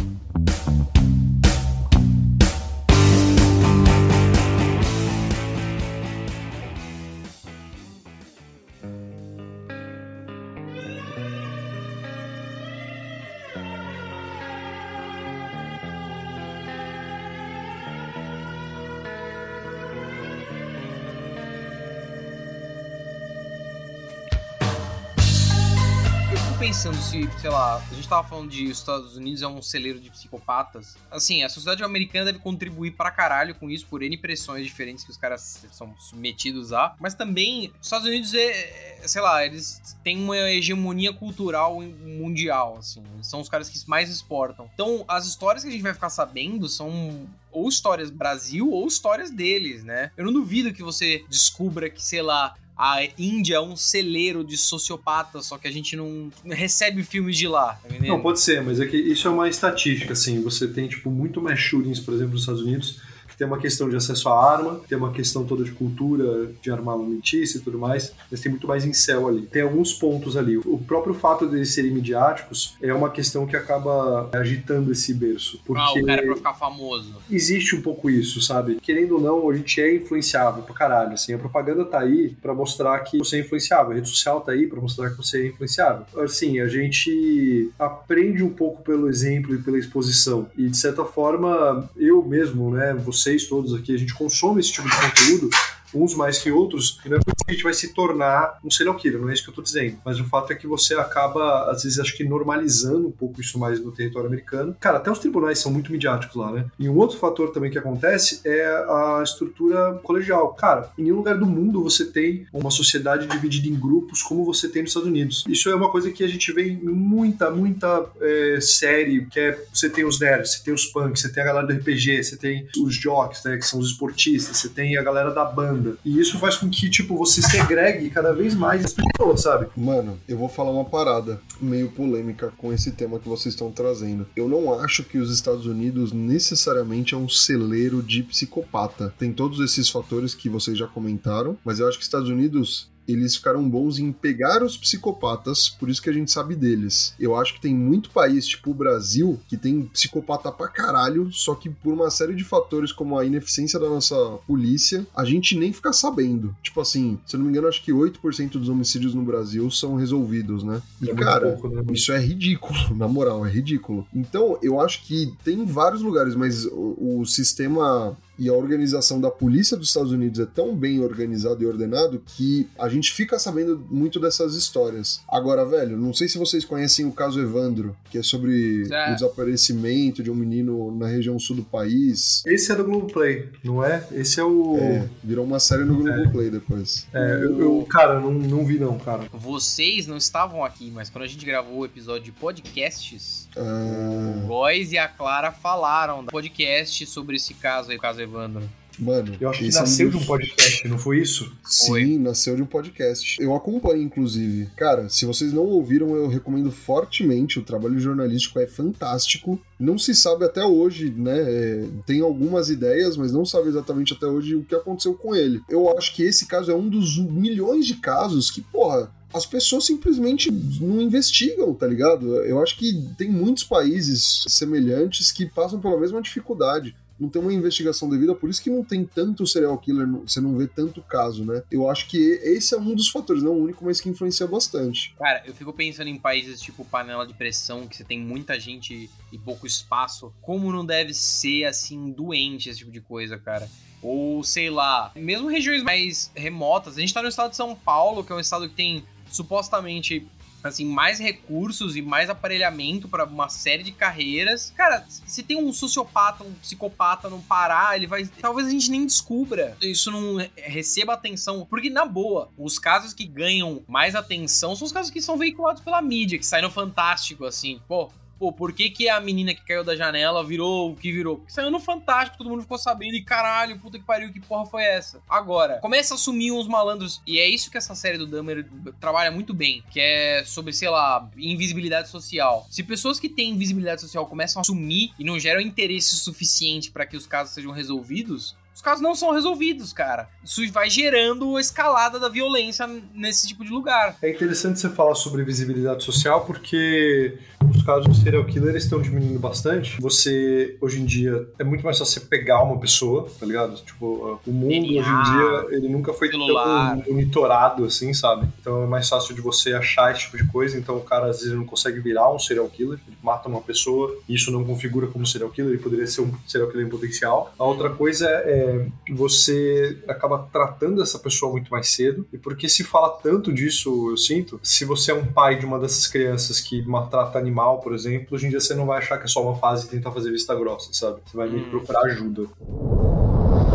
Pensando se, sei lá, a gente tava falando de Estados Unidos é um celeiro de psicopatas. Assim, a sociedade americana deve contribuir pra caralho com isso, por N pressões diferentes que os caras são submetidos a. Mas também, os Estados Unidos é, é sei lá, eles têm uma hegemonia cultural mundial, assim. Eles são os caras que mais exportam. Então, as histórias que a gente vai ficar sabendo são ou histórias Brasil ou histórias deles, né? Eu não duvido que você descubra que, sei lá, a Índia é um celeiro de sociopatas, só que a gente não recebe filmes de lá, tá
Não, pode ser, mas é que isso é uma estatística, assim. Você tem, tipo, muito mais shootings, por exemplo, nos Estados Unidos tem uma questão de acesso à arma, tem uma questão toda de cultura, de armamentícia e tudo mais, mas tem muito mais em céu ali. Tem alguns pontos ali. O próprio fato de eles serem midiáticos é uma questão que acaba agitando esse berço. Porque
ah, o cara é pra ficar famoso.
Existe um pouco isso, sabe? Querendo ou não, a gente é influenciável pra caralho, assim. A propaganda tá aí pra mostrar que você é influenciável. A rede social tá aí pra mostrar que você é influenciável. Assim, a gente aprende um pouco pelo exemplo e pela exposição. E, de certa forma, eu mesmo, né, você vocês todos aqui, a gente consome esse tipo de conteúdo uns mais que outros, e não é por isso que a gente vai se tornar um serial killer, não é isso que eu tô dizendo. Mas o fato é que você acaba, às vezes, acho que normalizando um pouco isso mais no território americano. Cara, até os tribunais são muito midiáticos lá, né? E um outro fator também que acontece é a estrutura colegial. Cara, em nenhum lugar do mundo você tem uma sociedade dividida em grupos como você tem nos Estados Unidos. Isso é uma coisa que a gente vê em muita, muita é, série, que é você tem os nerds, você tem os punks, você tem a galera do RPG, você tem os jocks, né, que são os esportistas, você tem a galera da banda, e isso faz com que, tipo, você segregue cada vez mais as pessoas, sabe?
Mano, eu vou falar uma parada meio polêmica com esse tema que vocês estão trazendo. Eu não acho que os Estados Unidos necessariamente é um celeiro de psicopata. Tem todos esses fatores que vocês já comentaram, mas eu acho que os Estados Unidos eles ficaram bons em pegar os psicopatas, por isso que a gente sabe deles. Eu acho que tem muito país, tipo o Brasil, que tem psicopata pra caralho, só que por uma série de fatores, como a ineficiência da nossa polícia, a gente nem fica sabendo. Tipo assim, se eu não me engano, acho que 8% dos homicídios no Brasil são resolvidos, né? E, é cara, pouco, né? isso é ridículo, na moral, é ridículo. Então, eu acho que tem vários lugares, mas o, o sistema e a organização da polícia dos Estados Unidos é tão bem organizado e ordenado que a gente fica sabendo muito dessas histórias. Agora, velho, não sei se vocês conhecem o caso Evandro, que é sobre é. o desaparecimento de um menino na região sul do país.
Esse é do Globoplay, não é? Esse é o. É,
virou uma série no Globoplay é. depois.
É, eu, eu, cara, não, não vi não, cara.
Vocês não estavam aqui, mas quando a gente gravou o episódio de podcasts, ah. o Góis e a Clara falaram do podcast sobre esse caso aí, o caso Evandro.
Mano,
eu acho que nasceu é um... de um podcast, não foi isso?
Sim, foi. nasceu de um podcast. Eu acompanho, inclusive. Cara, se vocês não ouviram, eu recomendo fortemente. O trabalho jornalístico é fantástico. Não se sabe até hoje, né? É, tem algumas ideias, mas não sabe exatamente até hoje o que aconteceu com ele. Eu acho que esse caso é um dos milhões de casos que, porra, as pessoas simplesmente não investigam, tá ligado? Eu acho que tem muitos países semelhantes que passam pela mesma dificuldade não tem uma investigação devida, por isso que não tem tanto serial killer, você não vê tanto caso, né? Eu acho que esse é um dos fatores, não o único, mas que influencia bastante.
Cara, eu fico pensando em países tipo panela de pressão, que você tem muita gente e pouco espaço. Como não deve ser, assim, doente esse tipo de coisa, cara? Ou, sei lá, mesmo regiões mais remotas. A gente tá no estado de São Paulo, que é um estado que tem supostamente assim, mais recursos e mais aparelhamento para uma série de carreiras. Cara, se tem um sociopata, um psicopata no Pará, ele vai. Talvez a gente nem descubra. Isso não receba atenção. Porque, na boa, os casos que ganham mais atenção são os casos que são veiculados pela mídia, que saem no Fantástico, assim. Pô, pô, por que, que a menina que caiu da janela virou o que virou? Porque saiu no Fantástico, todo mundo ficou sabendo e caralho, puta que pariu, que porra foi essa? Agora, começa a assumir uns malandros, e é isso que essa série do Dahmer trabalha muito bem, que é sobre, sei lá, invisibilidade social. Se pessoas que têm invisibilidade social começam a assumir e não geram interesse suficiente para que os casos sejam resolvidos, os casos não são resolvidos, cara. Isso vai gerando a escalada da violência nesse tipo de lugar.
É interessante você falar sobre visibilidade social porque os casos de serial killer estão diminuindo bastante. Você, hoje em dia, é muito mais fácil você pegar uma pessoa, tá ligado? Tipo, o mundo
DNA,
hoje em dia, ele nunca foi
celular.
tão monitorado assim, sabe? Então é mais fácil de você achar esse tipo de coisa. Então o cara, às vezes, não consegue virar um serial killer. Ele mata uma pessoa e isso não configura como serial killer. Ele poderia ser um serial killer em potencial. A outra coisa é você acaba tratando essa pessoa muito mais cedo. E porque se fala tanto disso, eu sinto, se você é um pai de uma dessas crianças que maltrata animal, por exemplo, hoje em dia você não vai achar que é só uma fase e tentar fazer vista grossa, sabe? Você vai meio que procurar ajuda.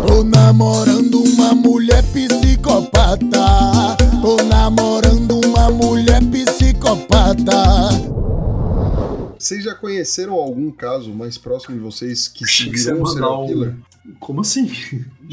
Tô namorando uma mulher psicopata. Tô namorando uma mulher psicopata.
Vocês já conheceram algum caso mais próximo de vocês que se virou um serial
um-
killer?
Como assim?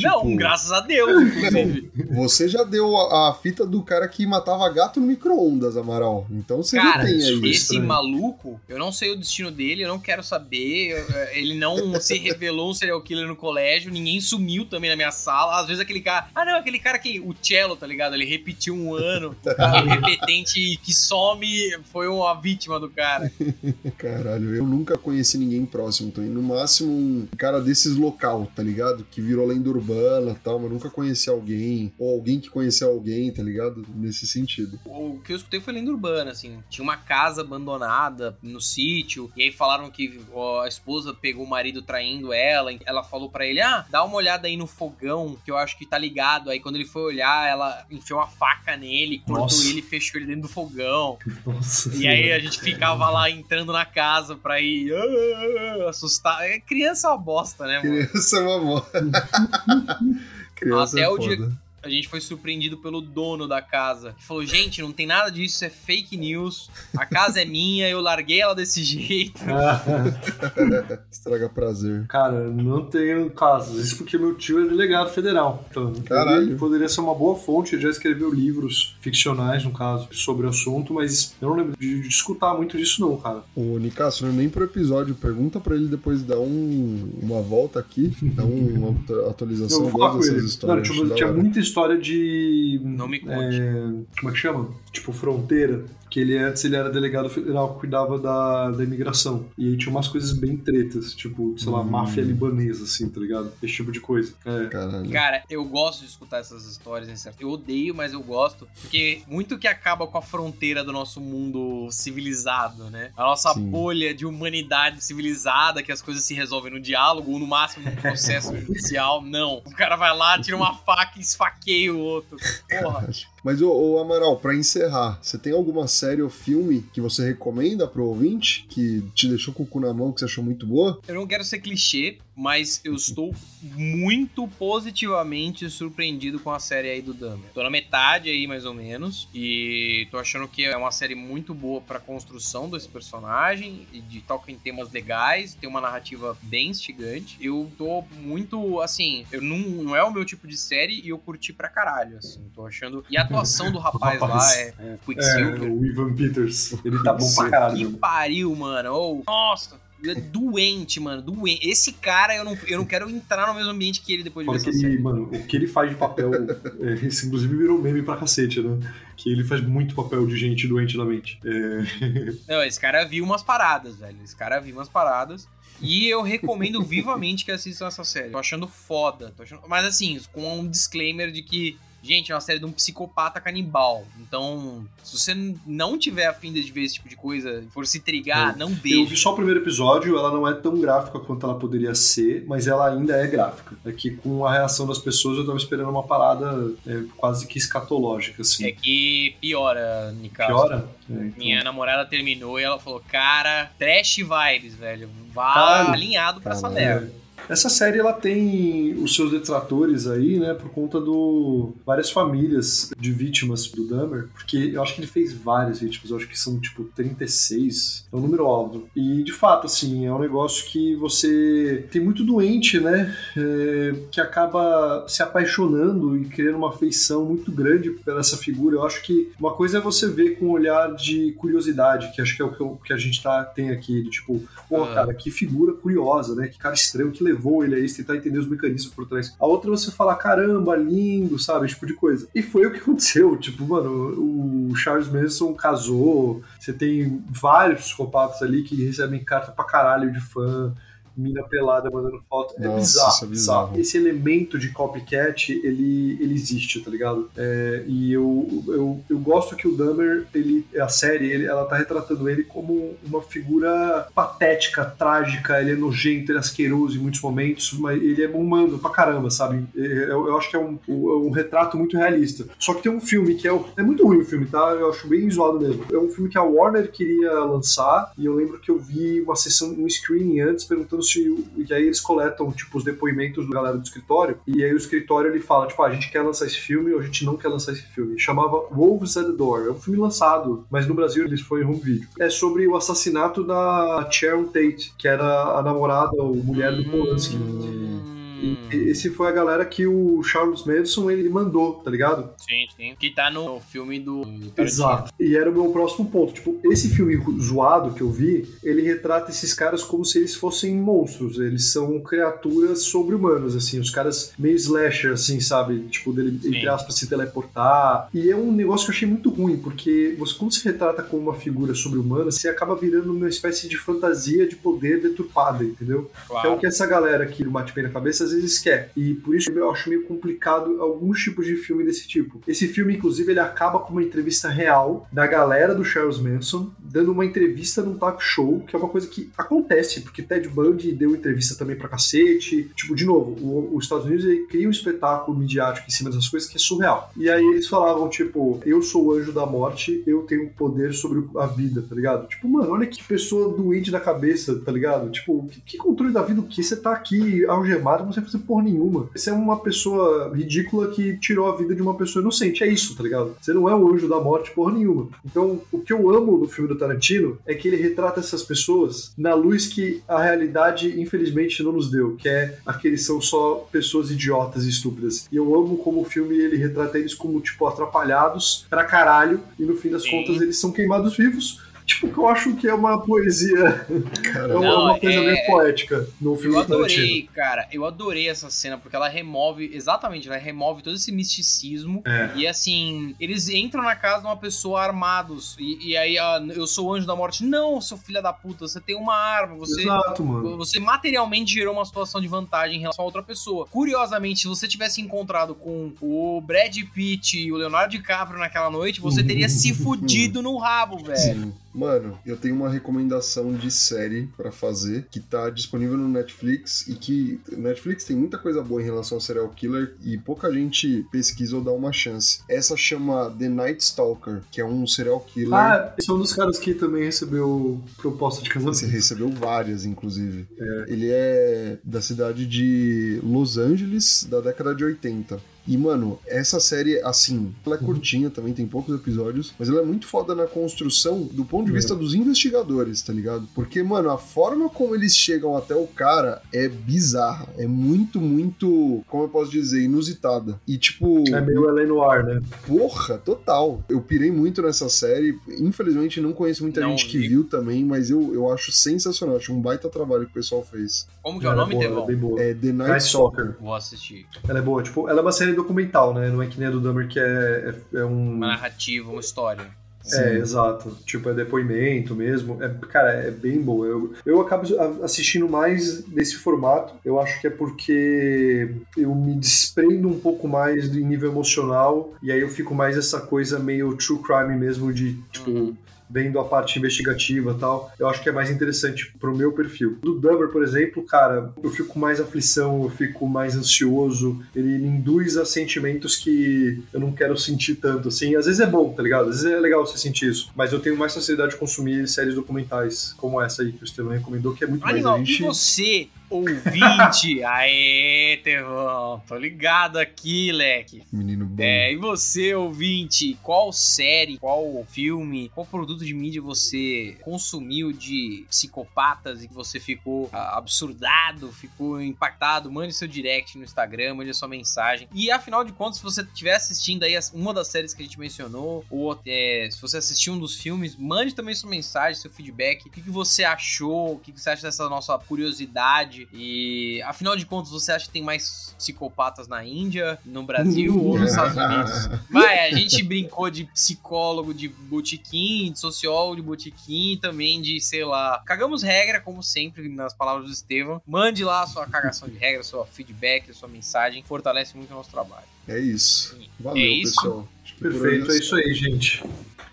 Não,
Tipo-
graças a Deus, inclusive.
Você já deu a, a fita do cara que matava gato no micro-ondas, Amaral. Então você
Cara,
já tem aí.
esse
estranho.
maluco, eu não sei o destino dele, eu não quero saber. é, Ele não se revelou um serial killer no colégio, ninguém sumiu também na minha sala. Às vezes aquele cara. Ah, não, aquele cara que. O cello, tá ligado? Ele repetiu um ano. O repetente que some foi uma vítima do cara.
Caralho, eu nunca conheci ninguém próximo também. No máximo, um cara desses local, tá ligado? Que virou lenda urbana e tal, mas nunca conheci alguém. Ou alguém que conheceu alguém, tá ligado? Nesse sentido.
O que eu escutei foi lenda urbana, assim. Tinha uma casa abandonada no sítio, e aí falaram que a esposa pegou o marido traindo ela. Ela falou pra ele: Ah, dá uma olhada aí no fogão, que eu acho que tá ligado. Aí quando ele foi olhar, ela enfiou uma faca nele, cortou
Nossa.
ele e fechou ele dentro do fogão.
Nossa
E aí a gente ficava lá entrando na casa pra ir ah, assustar. É, criança é uma bosta, né, mano?
Criança é uma moda. Criança
Até
é
o dia-. A gente foi surpreendido pelo dono da casa. Que falou: gente, não tem nada disso, isso é fake news. A casa é minha, eu larguei ela desse jeito.
Estraga prazer.
Cara, não tenho casos. Isso porque meu tio é delegado federal. Então,
Caralho.
ele poderia ser uma boa fonte. Ele já escreveu livros ficcionais, no caso, sobre o assunto, mas eu não lembro de, de escutar muito disso, não, cara.
Ô, Nicasso, nem pro episódio, pergunta pra ele depois dar um, uma volta aqui, dar um- uma atu- atualização.
Eu vou falar
gosto
com ele.
dessas
Não,
histórias.
tipo,
acho da
tinha muita história de.
Não me conte.
é, como é que chama? Tipo, fronteira. Que ele antes ele era delegado federal que cuidava da, da imigração. E aí tinha umas coisas bem tretas, tipo, sei lá,
Hum.
máfia libanesa, assim, tá ligado? Esse tipo de coisa. É.
Caralho.
Cara, eu gosto de escutar essas histórias, né, certo? Eu odeio, mas eu gosto. Porque muito que acaba com a fronteira do nosso mundo civilizado, né? A nossa
Sim.
bolha de humanidade civilizada, que as coisas se resolvem no diálogo ou no máximo no processo judicial. Não. O cara vai lá, tira uma faca e esfaqueia o outro. Porra.
Mas, ô, Amaral, pra encerrar, você tem alguma série ou filme que você recomenda pro ouvinte, que te deixou com o cu na mão, que você achou muito boa?
Eu não quero ser clichê, mas eu estou muito positivamente surpreendido com a série aí do Dahmer. Tô na metade aí, mais ou menos, e tô achando que é uma série muito boa pra construção desse personagem, e de toca em temas legais, tem uma narrativa bem instigante. Eu tô muito, assim, eu não, não é o meu tipo de série e eu curti pra caralho, assim, tô achando... E a atuação do rapaz, lá
Rapaz.
é, é
É,
Quicksilver.
o Ivan Peters. Ele tá bom pra caralho.
Que pariu, mano. Ô, nossa, é doente, mano. Doente. Esse cara, eu não, eu não quero entrar no mesmo ambiente que ele depois de ver
Fora que ele, mano, o que ele faz de papel, é, isso inclusive virou meme pra cacete, né? Que ele faz muito papel de gente doente na mente. É,
Não, esse cara viu umas paradas, velho. Esse cara viu umas paradas. E eu recomendo vivamente que assistam essa série. Tô achando foda. Tô achando... Mas assim, com um disclaimer de que. Gente, é uma série de um psicopata canibal. Então, se você não tiver afim de ver esse tipo de coisa, for se trigar, não
eu vi
veja.
só o primeiro episódio, ela não é tão gráfica quanto ela poderia ser, mas ela ainda é gráfica. É que com a reação das pessoas eu tava esperando uma parada é, quase que escatológica, assim.
É que piora, Nicasso.
Piora? É, então-
Minha namorada terminou e ela falou, cara, trash vibes, velho. Vá
Caralho.
alinhado pra essa
Caralho.
merda.
Essa série ela tem os seus detratores aí, né, por conta do várias famílias de vítimas do Dahmer, porque eu acho que ele fez várias vítimas, eu acho que são tipo 36, é um número alto. E de fato, assim, é um negócio que você tem muito doente, né, é, que acaba se apaixonando e criando uma afeição muito grande pela essa figura. Eu acho que uma coisa é você ver com um olhar de curiosidade, que acho que é o que, eu- que a gente tá, tem aqui, de tipo, pô,
Ah.
cara, que figura curiosa, né, que cara estranho que levou levou ele a isso, tentar entender os mecanismos por trás. A outra é você falar, caramba, lindo, sabe? Esse tipo de coisa. E foi o que aconteceu. Tipo, mano, o Charles Manson casou, você tem vários psicopatas ali que recebem carta pra caralho de fã mina pelada mandando foto. É
Nossa,
bizarro,
isso é bizarro.
Esse elemento de copycat, ele, ele existe, tá ligado? É, e eu, eu, eu gosto que o Dahmer, ele, a série, ele, ela tá retratando ele como uma figura patética, trágica, ele é nojento, ele é asqueroso em muitos momentos, mas ele é humano pra caramba, sabe? Eu, eu acho que é um, um, um retrato muito realista. Só que tem um filme que é, é muito ruim o filme, tá? Eu acho bem zoado mesmo. É um filme que a Warner queria lançar, e eu lembro que eu vi uma sessão, um screening antes, perguntando E aí eles coletam, tipo, os depoimentos da galera do escritório, e aí o escritório ele fala, tipo, ah, a gente quer lançar esse filme ou a gente não quer lançar esse filme. Chamava Wolves at the Door. É um filme lançado, mas no Brasil ele foi em video. É sobre o assassinato da Sharon Tate, que era a namorada ou mulher do Polanski.
Hum.
E esse foi a galera que o Charles Manson ele mandou, tá ligado?
Sim, sim. Que tá no filme do.
Exato. E era o meu próximo ponto. Tipo, esse filme zoado que eu vi, ele retrata esses caras como se eles fossem monstros. Eles são criaturas sobre-humanas, assim. Os caras meio slasher, assim, sabe? Tipo, dele,
Sim.
entre aspas, se teleportar. E é um negócio que eu achei muito ruim, porque você, quando se retrata como uma figura sobre-humana, você acaba virando uma espécie de fantasia de poder deturpada, entendeu? Que é o
Claro.
que essa galera aqui do Bate Bem na Cabeça às vezes quer. E por isso eu acho meio complicado alguns tipos de filme desse tipo. Esse filme, inclusive, ele acaba com uma entrevista real da galera do Charles Manson, dando uma entrevista num talk show, que é uma coisa que acontece, porque Ted Bundy deu entrevista também pra cacete. Tipo, de novo, os Estados Unidos cria um espetáculo midiático em cima dessas coisas que é surreal. E aí eles falavam, tipo, eu sou o anjo da morte, eu tenho poder sobre a vida, tá ligado? Tipo, mano, olha que pessoa doente da cabeça, tá ligado? Tipo, que, que controle da vida o que? Você tá aqui algemado, não sei fazer porra nenhuma. Você é uma pessoa ridícula que tirou a vida de uma pessoa inocente. É isso, tá ligado? Você não é o anjo da morte porra nenhuma. Então, o que eu amo no filme do Tarantino é que ele retrata essas pessoas na luz que a realidade, infelizmente, não nos deu, que é aqueles são só pessoas idiotas e estúpidas. E eu amo como o filme ele retrata eles como, tipo, atrapalhados pra caralho, e no fim das
Sim.
contas eles são queimados vivos. Tipo, que eu acho que é uma poesia, é
Caramba.
uma,
Não,
uma coisa
é-
meio poética no filme
Eu
do Tarantino.
adorei, cara. Eu adorei essa cena, porque ela remove, exatamente, ela remove todo esse misticismo.
É.
E assim, eles entram na casa de uma pessoa armados. E, e aí, ah, eu sou o anjo da morte. Não, seu filho da puta, você tem uma arma, você.
Exato, mano.
Você materialmente gerou uma situação de vantagem em relação a outra pessoa. Curiosamente, se você tivesse encontrado com o Brad Pitt e o Leonardo DiCaprio naquela noite, você teria se fudido no rabo, velho.
Sim. Mano, eu tenho uma recomendação de série pra fazer que tá disponível no Netflix e que Netflix tem muita coisa boa em relação ao serial killer e pouca gente pesquisa ou dá uma chance. Essa chama The Night Stalker, que é um serial killer.
Ah, esse é um dos caras que também recebeu proposta de casamento.
Você recebeu várias, inclusive. Ele é da cidade de Los Angeles, da década de 80. E, mano, essa série, assim, ela é curtinha também, tem poucos episódios, mas ela é muito foda na construção do ponto de vista dos investigadores, tá ligado? Porque, mano, a forma como eles chegam até o cara é bizarra. É muito, muito, como eu posso dizer, inusitada. E, tipo.
É meio Ellen Noir, né?
Porra, total. Eu pirei muito nessa série. Infelizmente, não conheço muita
Não
gente que
vi.
viu também, mas eu, eu acho sensacional. Acho um baita trabalho que o pessoal fez.
Como que é o
Ela
nome,
boa,
Devon?
ela é.
É The Night,
Night.
Stalker.
Vou assistir.
Ela é boa. Tipo, ela é uma série documental, né? Não é que nem a do Dahmer, que é, é, é um...
Uma narrativa, uma história.
É, exato. Tipo, é depoimento mesmo. É, cara, é bem boa. Eu, eu acabo assistindo mais desse formato. Eu acho que é porque eu me desprendo um pouco mais do nível emocional. E aí eu fico mais essa coisa meio true crime mesmo, de, tipo.
Uhum.
Vendo a parte investigativa e tal, eu acho que é mais interessante pro meu perfil. Do Dahmer, por exemplo, cara, eu fico com mais aflição, eu fico mais ansioso, ele me induz a sentimentos que eu não quero sentir tanto, assim. Às vezes é bom, tá ligado? Às vezes é legal você sentir isso, mas eu tenho mais facilidade de consumir séries documentais como essa aí que o Estevam recomendou, que é muito mais
Animal,
a gente...
e você, ouvinte? Aê, Tevão, tô ligado aqui, leque.
Menino bom.
É, e você, ouvinte, qual série, qual filme, qual produto de mídia você consumiu de psicopatas e que você ficou ah, absurdado, ficou impactado, mande seu direct no Instagram, mande sua mensagem. E afinal de contas, se você estiver assistindo aí uma das séries que a gente mencionou, ou é, se você assistiu um dos filmes, mande também sua mensagem, seu feedback. O que, que você achou? O que, que você acha dessa nossa curiosidade? E afinal de contas, você acha que tem mais psicopatas na Índia, no Brasil ou nos Estados Unidos? Vai, a gente brincou de psicólogo de botiquim, de sociólogo de botiquim, também de, sei lá. Cagamos regra, como sempre, nas palavras do Estevam. Mande lá a sua cagação de regra, sua feedback, sua mensagem. Fortalece muito o nosso trabalho.
É isso. Valeu,
É isso?
pessoal.
Perfeito, é isso aí, gente.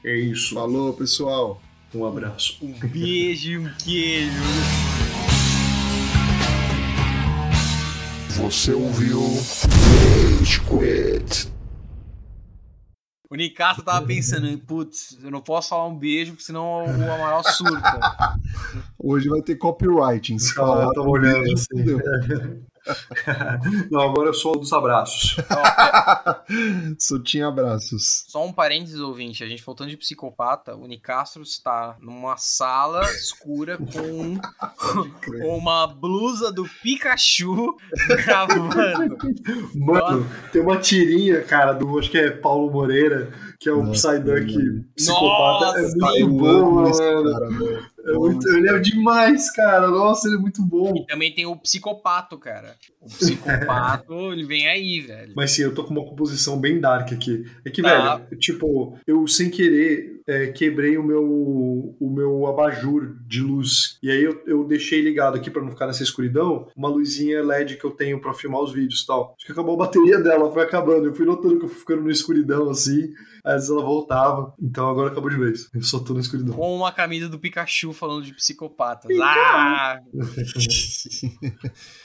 É isso.
Falou, pessoal.
Um abraço.
Um beijo e um queijo.
Você ouviu Rage Quit.
O Nicasso tava pensando, putz, eu não posso falar um beijo, porque senão o Amaral surta.
Hoje vai ter copywriting. Se falar,
tava olhando assim. Não, agora eu sou dos abraços.
Ó,
Sotinha abraços.
Só um parênteses, ouvinte. A gente faltando de psicopata, o Nicastro está numa sala escura com uma blusa do Pikachu gravando.
Mano, tem uma tirinha, cara, do acho que é Paulo Moreira, que é o Psyduck psicopata.
Nossa,
é
Tá,
muito
eu
bom, mano.
cara, mano.
É muito, ele é demais, cara. Nossa, ele é muito bom.
E também tem o psicopato, cara. O psicopato, ele vem aí, velho.
Mas sim, eu tô com uma composição bem dark aqui. É que,
Tá.
velho, tipo, eu sem querer é, quebrei o meu, o meu abajur de luz. E aí eu, eu deixei ligado aqui pra não ficar nessa escuridão, uma luzinha LED que eu tenho pra filmar os vídeos e tal. Acho que acabou a bateria dela, foi acabando. Eu fui notando que eu fui ficando na escuridão assim, às vezes ela voltava. Então agora acabou de vez. Eu só tô na escuridão.
Com uma camisa do Pikachu falando de psicopatas. Ah!